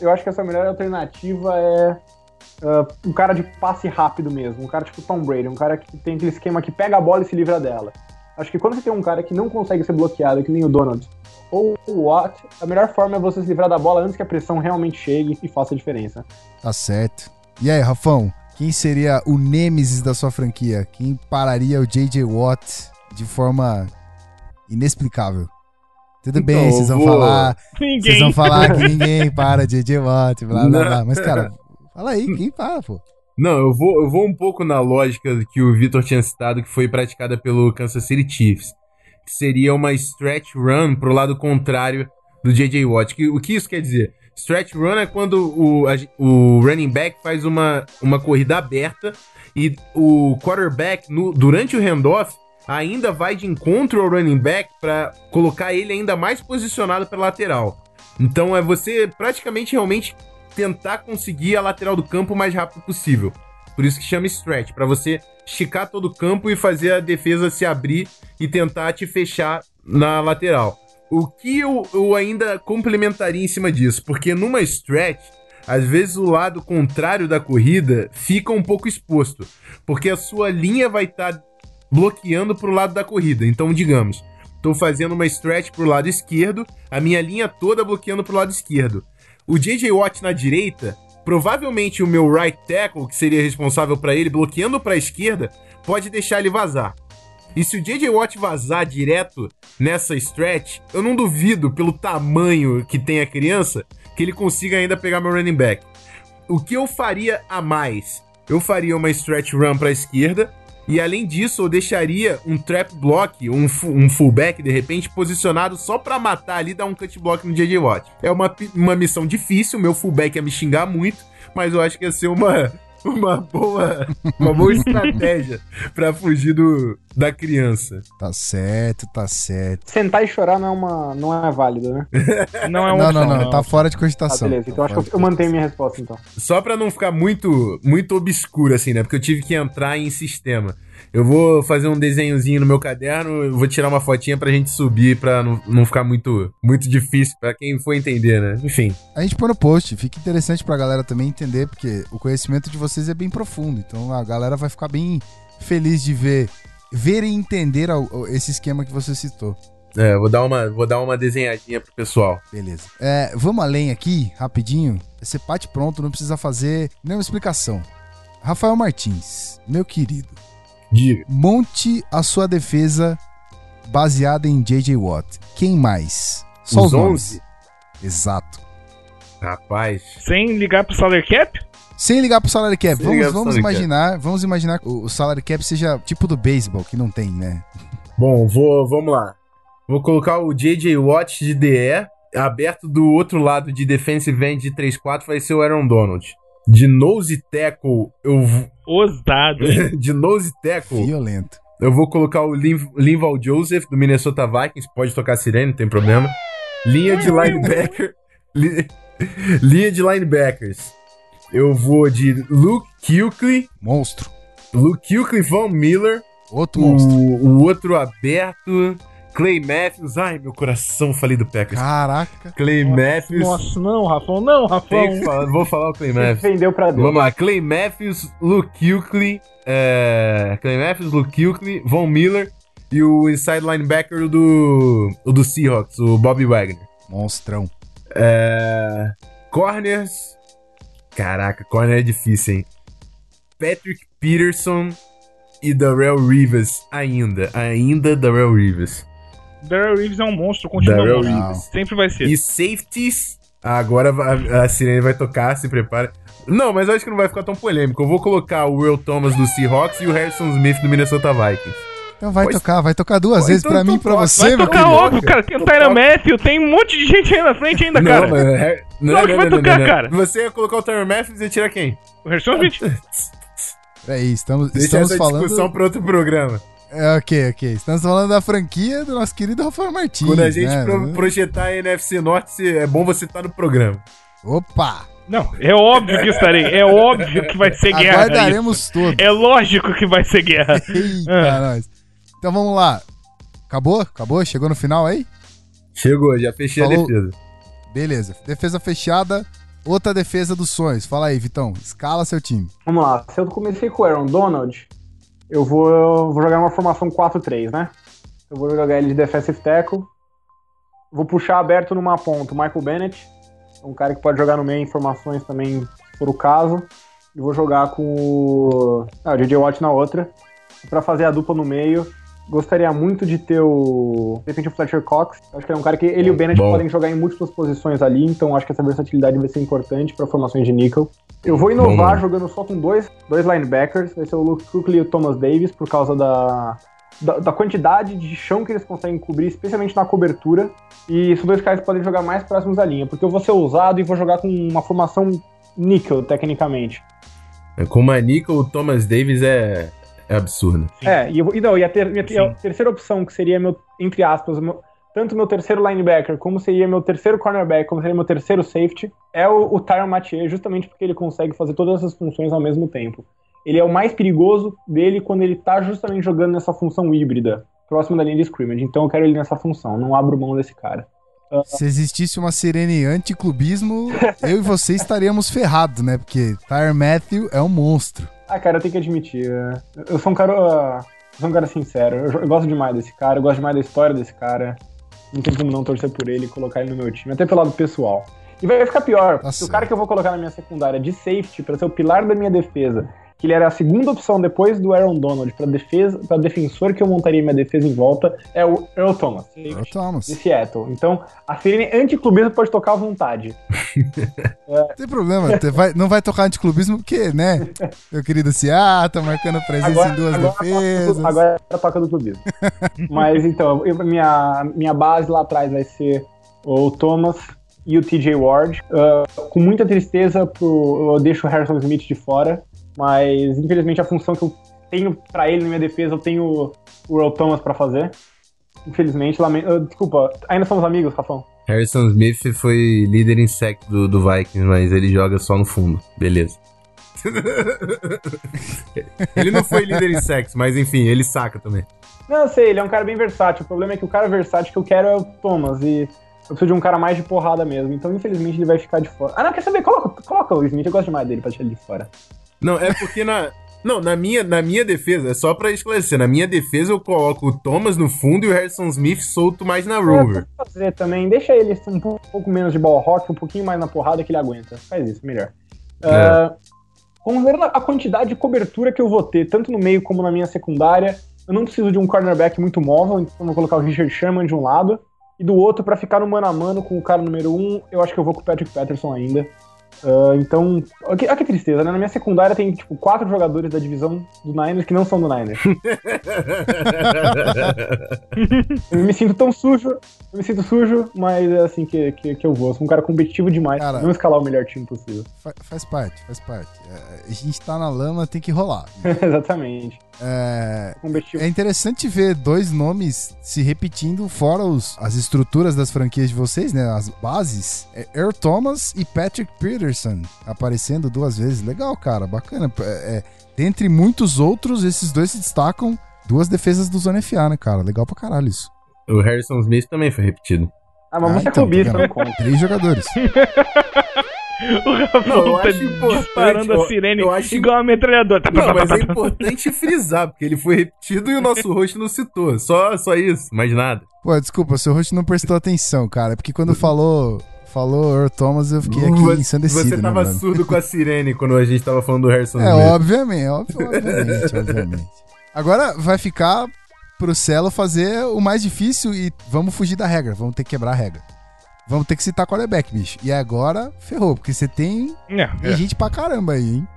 eu acho que essa melhor alternativa é uh, um cara de passe rápido mesmo. Um cara tipo Tom Brady. Um cara que tem aquele esquema que pega a bola e se livra dela. Acho que quando você tem um cara que não consegue ser bloqueado, que nem o Donald, ou o Watt, a melhor forma é você se livrar da bola antes que a pressão realmente chegue e faça a diferença. Tá certo. E aí, Rafão, quem seria o Nemesis da sua franquia? Quem pararia o J.J. Watt de forma inexplicável? Tudo então, bem, vocês vão vou... falar. Ninguém. Vocês vão falar que ninguém para J.J. Watt, blá blá blá. Mas, cara, fala aí, quem para, pô? Não, eu vou, eu vou um pouco na lógica que o Vitor tinha citado, que foi praticada pelo Kansas City Chiefs. Que seria uma stretch run pro lado contrário do J.J. Watt. Que, o que isso quer dizer? Stretch run é quando o, a, o running back faz uma, uma corrida aberta e o quarterback, no, durante o handoff, ainda vai de encontro ao running back para colocar ele ainda mais posicionado para lateral. Então é você praticamente realmente tentar conseguir a lateral do campo o mais rápido possível. Por isso que chama stretch, para você esticar todo o campo e fazer a defesa se abrir e tentar te fechar na lateral. O que eu, eu ainda complementaria em cima disso? Porque numa stretch, às vezes o lado contrário da corrida fica um pouco exposto, porque a sua linha vai estar tá bloqueando para o lado da corrida. Então, digamos, estou fazendo uma stretch para o lado esquerdo, a minha linha toda bloqueando para o lado esquerdo. O JJ Watt na direita, provavelmente o meu right tackle, que seria responsável para ele, bloqueando para a esquerda, pode deixar ele vazar. E se o JJ Watt vazar direto nessa stretch, eu não duvido, pelo tamanho que tem a criança, que ele consiga ainda pegar meu running back. O que eu faria a mais? Eu faria uma stretch run para a esquerda E além disso, eu deixaria um trap block, um, um fullback, de repente, posicionado só pra matar ali e dar um cut block no JJ Watt. É uma, uma missão difícil, meu fullback ia me xingar muito, mas eu acho que ia ser uma, uma boa, uma boa estratégia pra fugir do, da criança. Tá certo, tá certo. Sentar e chorar não é, uma, não é válido, né? Não é uma Não, não, opção, não, tá fora de Ah, cogitação. beleza. Então Tá acho que eu, eu mantenho minha resposta, então. Só pra não ficar muito muito obscuro assim, né? Porque eu tive que entrar em sistema. Eu vou fazer um desenhozinho no meu caderno, eu vou tirar uma fotinha pra gente subir pra não, não ficar muito muito difícil pra quem for entender, né? Enfim. A gente põe no post, fica interessante pra galera também entender, porque o conhecimento de vocês é bem profundo. Então a galera vai ficar bem feliz de ver, ver e entender esse esquema que você citou. É, vou dar uma vou dar uma desenhadinha pro pessoal. Beleza. É, vamos além aqui, rapidinho. Esse bate pronto, não precisa fazer nenhuma explicação. Rafael Martins, meu querido, Diga. monte a sua defesa baseada em JJ Watt. Quem mais? Só Os os, nomes. 11? Exato. Rapaz. Sem ligar pro salary cap? Sem ligar pro salary cap. Sem Vamos, vamos salary cap. imaginar, vamos imaginar que o, salary cap seja tipo do beisebol, que não tem, né? Bom, vou, vamos lá. Vou colocar o JJ Watt de DE, aberto do outro lado de defensive end de 3-4 vai ser o Aaron Donald. De nose tackle, eu Ousado, de nose tackle, Violento. eu vou colocar o Lin- Linval Joseph do Minnesota Vikings, pode tocar sirene, não tem problema. Linha de linebacker, li- linha de linebackers. Eu vou de Luke Kuechly, Monstro. Luke Kuechly, Von Miller, Outro monstro. o, o outro aberto, Clay Matthews. Ai, meu coração, falei do Packers. Caraca. Clay Matthews. Nossa, não, Rafão, não, Tem Rafão. que falar, vou falar o Clay Matthews. vendeu pra Deus. Vamos lá, Clay Matthews, Luke Kuechly, é, Clay Matthews, Luke Kuechly, Von Miller e o inside linebacker do, o do Seahawks, o Bobby Wagner. Monstrão. É, corners, caraca, corner é difícil, hein? Patrick Peterson e Darrell Rivers ainda, ainda Darrell Rivers. Darrell Reeves é um monstro, continua Darrell monstro. Rivers. Sempre vai ser. E safeties. Agora a, a sirene vai tocar, se prepara. Não, mas eu acho que não vai ficar tão polêmico. Eu vou colocar o Will Thomas do Seahawks e o Harrison Smith do Minnesota Vikings. Então vai Pois- tocar, vai tocar duas Pois vezes então pra mim e pra você, Vai meu tocar querido. óbvio, cara. Tem o Tyron Matthew, tem um monte de gente aí na frente ainda, cara. Não, mas. é- Não, Claro que vai tocar, cara. Você ia colocar o Tyron Matthews e ia tirar quem? O Harrison Smith. Peraí, estamos, Deixa estamos essa falando. discussão para outro programa. É, ok, ok. Estamos falando da franquia do nosso querido Rafael Martins. Quando a gente né? pro- projetar a NFC Norte, é bom você estar no programa. Opa! Não, é óbvio que estarei. É óbvio que vai ser guerra. Aguardaremos todos. isso. É lógico que vai ser guerra. Eita, Ah. nós. Então vamos lá. Acabou? Acabou? Chegou no final aí? Chegou, já fechei Falou. a defesa. Beleza. Defesa fechada. Outra defesa dos sonhos. Fala aí, Vitão. Escala seu time. Vamos lá. Se eu comecei com o Aaron Donald, eu vou, eu vou jogar uma formação 4-3, né? Eu vou jogar ele de defensive tackle. Vou puxar aberto numa ponta o Michael Bennett. Um cara que pode jogar no meio em formações também, se for o caso. E vou jogar com o. Ah, o DJ Watt na outra. Pra fazer a dupla no meio. Gostaria muito de ter o. De repente o Fletcher Cox. Acho que é um cara que ele e o Bennett Bom. podem jogar em múltiplas posições ali. Então acho que essa versatilidade vai ser importante para formações de nickel. Eu vou inovar Bom. jogando só com dois, dois linebackers. Vai ser o Luke Kuechly e o Thomas Davis, por causa da, da, da quantidade de chão que eles conseguem cobrir, especialmente na cobertura. E esses dois caras podem jogar mais próximos da linha, porque eu vou ser ousado e vou jogar com uma formação níquel, tecnicamente. Com uma Nickel, o Thomas Davis é, é absurdo. Sim. É, e, e, não, e a, ter- minha- a terceira opção, que seria meu, entre aspas, meu- tanto meu terceiro linebacker, como seria meu terceiro cornerback, como seria meu terceiro safety, é o, o Tyron Mathieu, justamente porque ele consegue fazer todas essas funções ao mesmo tempo. Ele é o mais perigoso dele quando ele tá justamente jogando nessa função híbrida, próximo da linha de scrimmage. Então eu quero ele nessa função, não abro mão desse cara. Se existisse uma sirene anticlubismo, eu e você estaríamos ferrados, né? Porque Tyre Matthew é um monstro. Ah, cara, eu tenho que admitir, é, eu sou um cara, eu sou um cara sincero, eu, gosto demais desse cara, eu gosto demais da história desse cara, não tem como não torcer por ele e colocar ele no meu time, até pelo lado pessoal. E vai ficar pior, se o cara que eu vou colocar na minha secundária de safety pra ser o pilar da minha defesa que ele era a segunda opção depois do Aaron Donald para defesa, para defensor que eu montaria minha defesa em volta, é o Earl Thomas, Earl Thomas. de Seattle. Então, a Sirene anticlubista pode tocar à vontade. Não tem problema, vai- não vai tocar anticlubismo porque, né? Meu querido Seattle marcando presença em duas agora, defesas. agora é toca do clubismo. Mas então, eu- minha, minha base lá atrás vai ser o Thomas e o TJ Ward. Ah, com muita tristeza, pro, eu deixo o Harrison Smith de fora, mas infelizmente a função que eu tenho pra ele na minha defesa, eu tenho o Earl Thomas pra fazer. Infelizmente, lamento, ah, desculpa, ainda somos amigos, Rafão? Harrison Smith foi líder em sec do, do Vikings, mas ele joga só no fundo. Beleza. ele não foi líder em sex, mas enfim, ele saca também. Não, eu sei, ele é um cara bem versátil. O problema é que o cara versátil que eu quero é o Thomas. E eu preciso de um cara mais de porrada mesmo. Então, infelizmente, ele vai ficar de fora. Ah, não, quer saber? Coloca, coloca o Smith. Eu gosto demais dele pra deixar ele de fora. Não, é porque na. Não, na minha, na minha defesa, é só pra esclarecer, na minha defesa eu coloco o Thomas no fundo e o Harrison Smith solto mais na rover. É, fazer também. Deixa ele um pou- pouco menos de ball rock, um pouquinho mais na porrada que ele aguenta. Faz isso, melhor. Ah, considerando a quantidade de cobertura que eu vou ter, tanto no meio como na minha secundária, eu não preciso de um cornerback muito móvel, então eu vou colocar o Richard Sherman de um lado. E do outro, pra ficar no mano a mano com o cara número um, eu acho que eu vou com o Patrick Patterson ainda. Ah, então, olha que, que tristeza, né? Na minha secundária tem, tipo, quatro jogadores da divisão do Niners que não são do Niners. Eu me sinto tão sujo, eu me sinto sujo, mas é assim que, que, que eu vou. Eu sou um cara competitivo demais. Cara. não escalar o melhor time possível. Fa- faz parte, faz parte. É, a gente tá na lama, tem que rolar. Exatamente. É, é interessante ver dois nomes se repetindo, fora os, as estruturas das franquias de vocês, né? As bases. É Earl Thomas e Patrick Peterson aparecendo duas vezes. Legal, cara, bacana. É, é, dentre muitos outros, esses dois se destacam. Duas defesas do Zona FA, né, cara? Legal pra caralho isso. O Harrison Smith também foi repetido. Ah, mas Ah, você é então, clubista, tá não conta. Três jogadores. O Rafael tá disparando a sirene eu acho- igual a metralhadora. Não, mas é importante frisar, porque ele foi repetido e o nosso host não citou. Só, só isso, mais nada. Pô, desculpa, seu host não prestou atenção, cara. É porque quando falou, falou Earl Thomas, eu fiquei aqui você, ensandecido, você né, tava mano? surdo com a sirene quando a gente tava falando do Harrison É, Smith. obviamente, óbvio, obviamente, obviamente. Agora vai ficar pro Celo fazer o mais difícil e vamos fugir da regra, vamos ter que quebrar a regra. Vamos ter que citar quarterback, bicho. E agora, ferrou, porque você tem, É, tem é. gente pra caramba aí, hein?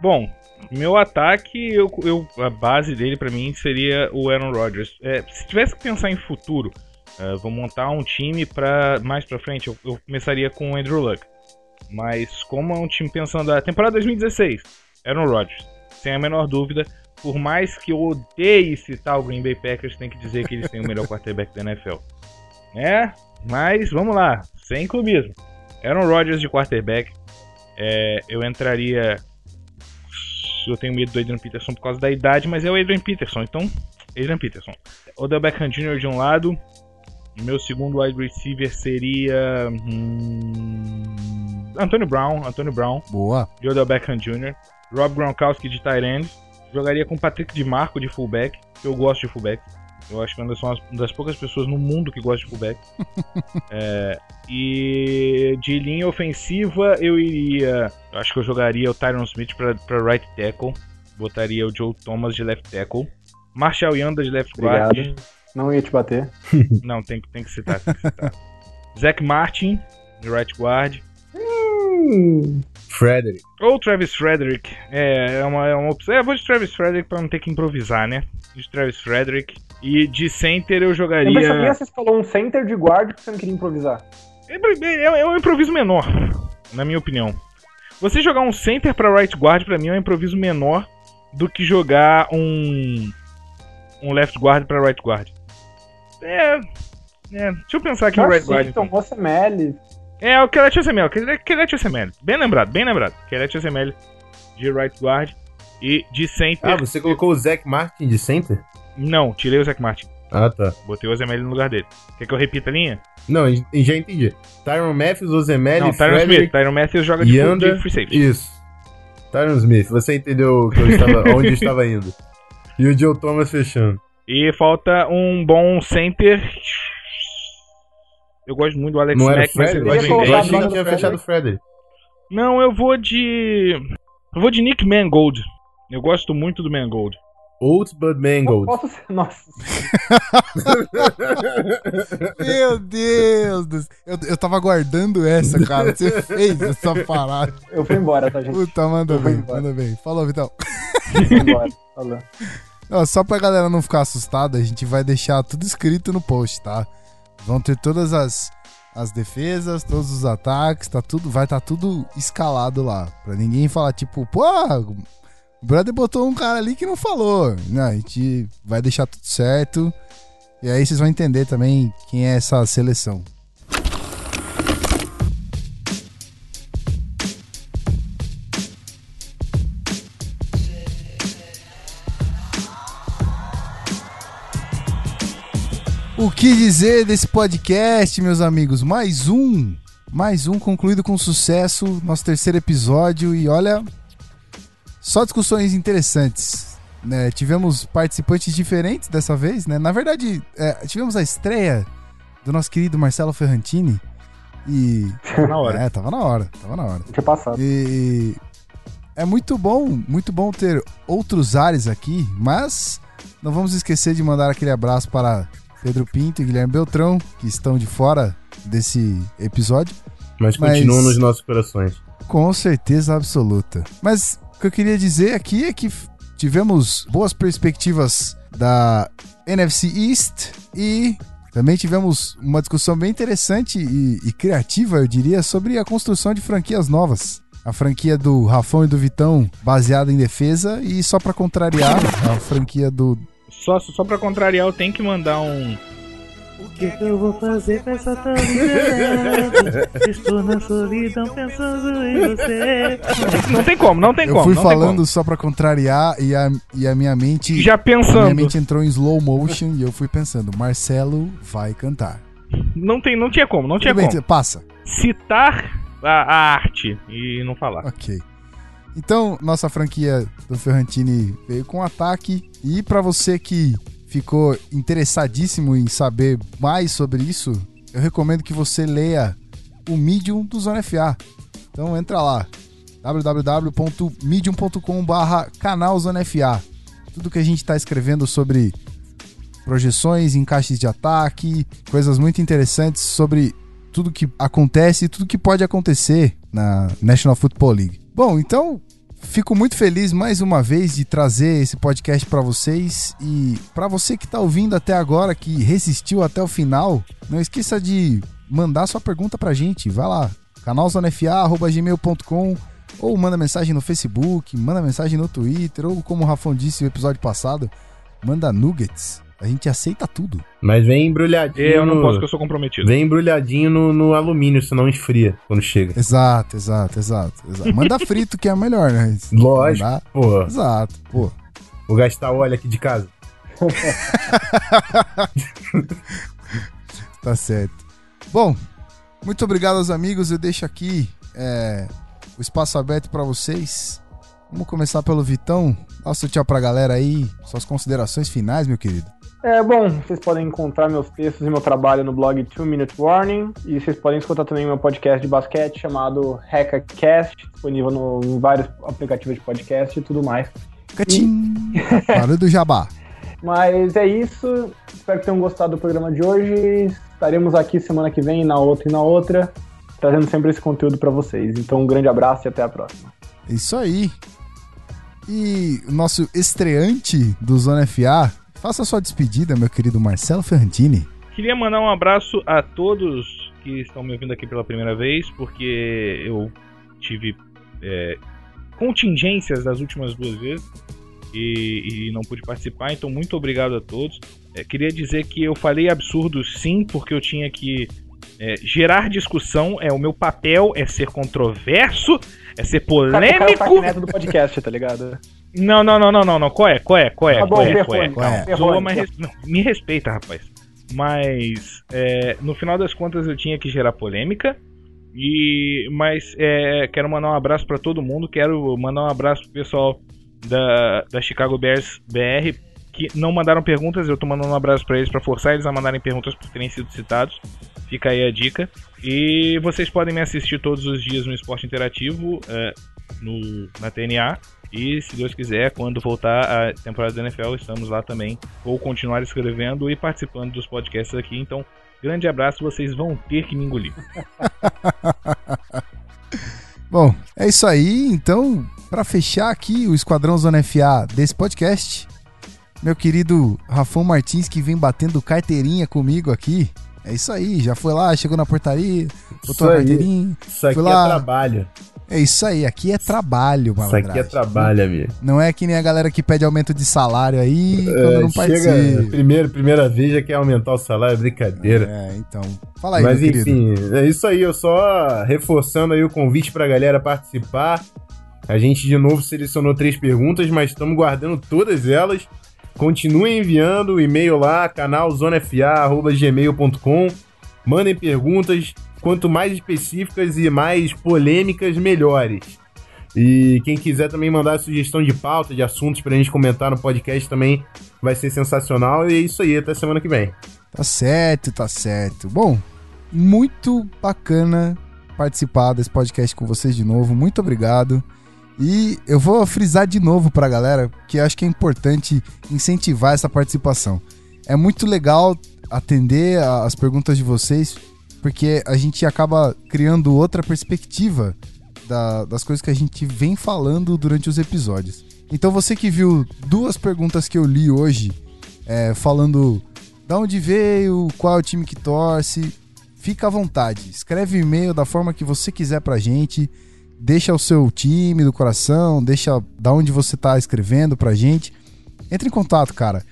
Bom, meu ataque, eu, eu- a base dele pra mim seria o Aaron Rodgers. É, se tivesse que pensar em futuro, é, vou montar um time para mais pra frente, eu, eu começaria com o Andrew Luck. Mas como é um time pensando a temporada 2016, Aaron Rodgers, sem a menor dúvida, por mais que eu odeie citar o Green Bay Packers, tem que dizer que eles têm o melhor quarterback da NFL. Né? Mas vamos lá, sem clubismo. Aaron Rodgers de quarterback, é, eu entraria eu tenho medo do Adrian Peterson por causa da idade, mas é o Adrian Peterson, então, Adrian Peterson. Odell Beckham Jr. de um lado, meu segundo wide receiver seria. Hum, Antônio Brown, Antônio Brown, Boa. de Odell Beckham Jr. Rob Gronkowski de tight end. Jogaria com Patrick de Marco de fullback, eu gosto de fullback. Eu acho que eu ainda sou uma das poucas pessoas no mundo que gosta de fullback. É, e de linha ofensiva eu iria. Eu acho que eu jogaria o Tyron Smith pra, pra right tackle. Botaria o Joe Thomas de left tackle. Marshall Yanda de left guard. Obrigado. Não ia te bater. Não, tem, que- tem que citar, tem que citar. Zach Martin de right guard. Hum, Frederick. Ou Travis Frederick. É, é uma, é uma opção. É, eu vou de Travis Frederick pra não ter que improvisar, né? De Travis Frederick. E de center eu eu jogaria. pensaria que você falou um center de guard porque você não queria improvisar. É, é- é um improviso menor, na minha opinião. Você jogar um center pra right guard, pra mim, é um improviso menor do que jogar um. um left guard pra right guard. É. É, deixa eu pensar aqui no right guard. Então, Então. você Melly. É, o Kellet SML. Kellet SML. Bem lembrado, bem lembrado. Kellet SML de right guard. E de center. Ah, você colocou o Zach Martin de center? Não, tirei o Zach Martin. Ah, tá. Botei o Ozemelli no lugar dele. Quer que eu repita a linha? Não, já entendi. Tyron Matthews, Ozemelli, não, Tyron Smith. Frederick, Tyron Matthews joga de, Yanda. de free safety. Isso. Tyron Smith, você entendeu eu estava, onde eu estava indo. E o Joe Thomas fechando. E falta um bom center. Eu gosto muito do Alex Não Mack, mas eu? Eu gosto achei, eu que tinha fechado o Frederick. Não, eu vou de. Eu vou de Nick Mangold. Eu gosto muito do Mangold. Old but Mangold. Posso ser. Nossa. Meu Deus do céu. Eu, eu tava aguardando essa, cara. Você fez essa parada. Eu fui embora, tá, gente? Puta, manda Eu bem, embora. manda bem. Falou, Vitão. Fui embora. Falou. Ó, só pra galera não ficar assustada, a gente vai deixar tudo escrito no post, tá? Vão ter todas as, as defesas, todos os ataques, tá tudo, vai estar tá tudo escalado lá. Pra ninguém falar, tipo, pô, o brother botou um cara ali que não falou. Não, a gente vai deixar tudo certo. E aí vocês vão entender também quem é essa seleção. O que dizer desse podcast, meus amigos? Mais um, mais um concluído com sucesso, nosso terceiro episódio e olha, só discussões interessantes. Né? Tivemos participantes diferentes dessa vez, né? Na verdade, é, tivemos a estreia do nosso querido Marcelo Ferrantini e Tá na hora. é, tava na hora, tava na hora. Tinha passado. E é muito bom, muito bom ter outros ares aqui, mas não vamos esquecer de mandar aquele abraço para Pedro Pinto e Guilherme Beltrão, que estão de fora desse episódio, Mas Mas- continuam nos nossos corações. com certeza absoluta. Mas que eu queria dizer aqui é que tivemos boas perspectivas da NFC East e também tivemos uma discussão bem interessante e, e criativa, eu diria, sobre a construção de franquias novas. A franquia do Rafão e do Vitão, baseada em defesa, e só pra contrariar, a franquia do. Só, só pra contrariar, eu tenho que mandar um. O que, que eu vou fazer com essa tão liberdade? Estou na solidão pensando em você. Não tem como, não tem Eu como. fui não tem falando só pra contrariar e a, e a minha mente. Já a minha pensando. mente entrou em slow motion e eu fui pensando, Marcelo vai cantar. Não, tem, não tinha como, não tinha Tudo bem, como. passa. Citar a, a arte e não falar. Ok. Então, nossa franquia do Ferrantini veio com ataque. E pra você que ficou interessadíssimo em saber mais sobre isso, eu recomendo que você leia o Medium do Zona FA. Então entra lá, www.medium.com.br canal Zona FA. Tudo que a gente está escrevendo sobre projeções, encaixes de ataque, coisas muito interessantes sobre tudo que acontece e tudo que pode acontecer na National Football League. Bom, então fico muito feliz mais uma vez de trazer esse podcast para vocês e para você que tá ouvindo até agora, que resistiu até o final, não esqueça de mandar sua pergunta pra gente. Vai lá, canalzonefa@gmail.com ou manda mensagem no Facebook, manda mensagem no Twitter ou como o Rafão disse no episódio passado, manda nuggets. A gente aceita tudo. Mas vem embrulhadinho. Eu não posso, porque eu sou comprometido. Vem embrulhadinho no, no alumínio, senão esfria quando chega. Exato, exato, exato, exato. Manda frito que é melhor, né? Lógico. Mandar- Pô, Exato, pô. vou gastar óleo aqui de casa. Tá certo. Bom, muito obrigado aos amigos. Eu deixo aqui é, o espaço aberto para vocês. Vamos começar pelo Vitão. Dá o seu tchau pra galera aí. Suas considerações finais, meu querido. É, bom, vocês podem encontrar meus textos e meu trabalho no blog 2 Minute Warning. E vocês podem escutar também meu podcast de basquete chamado HackerCast, disponível no, em vários aplicativos de podcast e tudo mais. Catim! Barulho do Jabá. Mas é isso. Espero que tenham gostado do programa de hoje. Estaremos aqui semana que vem, na outra e na outra, trazendo sempre esse conteúdo para vocês. Então, um grande abraço e até a próxima. É Isso aí. E o nosso estreante do Zona FA, faça sua despedida, meu querido Marcelo Ferrantini. Queria mandar um abraço a todos que estão me ouvindo aqui pela primeira vez, porque eu tive é, contingências das últimas duas vezes e, e não pude participar, então muito obrigado a todos. É, queria dizer que eu falei absurdo sim, porque eu tinha que é, gerar discussão, é o meu papel é ser controverso, é ser Cara, o cara é o polêmico. Fak Neto do podcast, tá ligado? Não, não, não, não, não, não. Qual é? Qual é? Qual é? Tá bom, Qual é? Qual é? Qual é? Zoa, mas res- não, me respeita, rapaz. Mas é, no final das contas eu tinha que gerar polêmica. E mas é, quero mandar um abraço pra todo mundo. Quero mandar um abraço pro pessoal da, da Chicago Bears BR que não mandaram perguntas. Eu tô mandando um abraço pra eles pra forçar eles a mandarem perguntas por terem sido citados. Fica aí a dica. E vocês podem me assistir todos os dias no Esporte Interativo é, no, na TNA. E se Deus quiser, quando voltar a temporada da NFL, estamos lá também. Vou continuar escrevendo e participando dos podcasts aqui. Então, grande abraço, vocês vão ter que me engolir. Bom, é isso aí. Então, para fechar aqui o Esquadrão Zona FA desse podcast, meu querido Rafão Martins, que vem batendo carteirinha comigo aqui. É isso aí, já foi lá, chegou na portaria, botou a aí. carteirinha. Isso aqui Fui lá. é trabalho. É isso aí, aqui é trabalho, Isso aqui é trabalho, amigo. Não é que nem a galera que pede aumento de salário aí quando É, não chega, participa. primeiro, primeira vez já quer aumentar o salário, é brincadeira. É, então. Fala aí, Mas meu querido. enfim, é isso aí, eu só reforçando aí o convite pra galera participar. A gente de novo selecionou três perguntas, mas estamos guardando todas elas. Continuem enviando o e-mail lá, canal zonefa.gmail.com. Mandem perguntas, quanto mais específicas e mais polêmicas, melhores. E quem quiser também mandar sugestão de pauta, de assuntos pra gente comentar no podcast também vai ser sensacional. E é isso aí, até semana que vem. Tá certo, tá certo. Bom, muito bacana participar desse podcast com vocês de novo. Muito obrigado. E eu vou frisar de novo pra galera que acho que é importante incentivar essa participação. É muito legal atender as perguntas de vocês, porque a gente acaba criando outra perspectiva da- das coisas que a gente vem falando durante os episódios. Então você que viu duas perguntas que eu li hoje, é, falando da onde veio, qual é o time que torce, fica à vontade. Escreve e-mail da forma que você quiser pra gente. Deixa o seu time do coração, deixa da onde você tá escrevendo pra gente. Entre em contato, cara.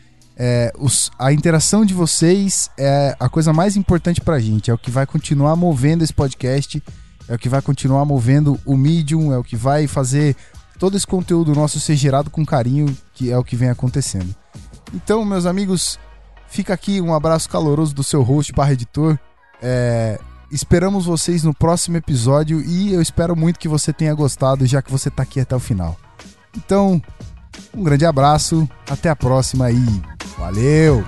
É, os- a interação de vocês é a coisa mais importante pra gente. É o que vai continuar movendo esse podcast. É o que vai continuar movendo o Medium. É o que vai fazer todo esse conteúdo nosso ser gerado com carinho, que é o que vem acontecendo. Então, meus amigos, fica aqui um abraço caloroso do seu host barra editor. É, esperamos vocês no próximo episódio e eu espero muito que você tenha gostado, já que você tá aqui até o final. Então, um grande abraço, até a próxima e valeu!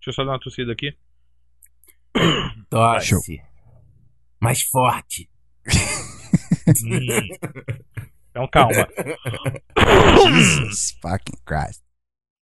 Deixa eu só dar uma tossida aqui. Tosse. Mais forte. Hum. Então calma. Jesus fucking Christ.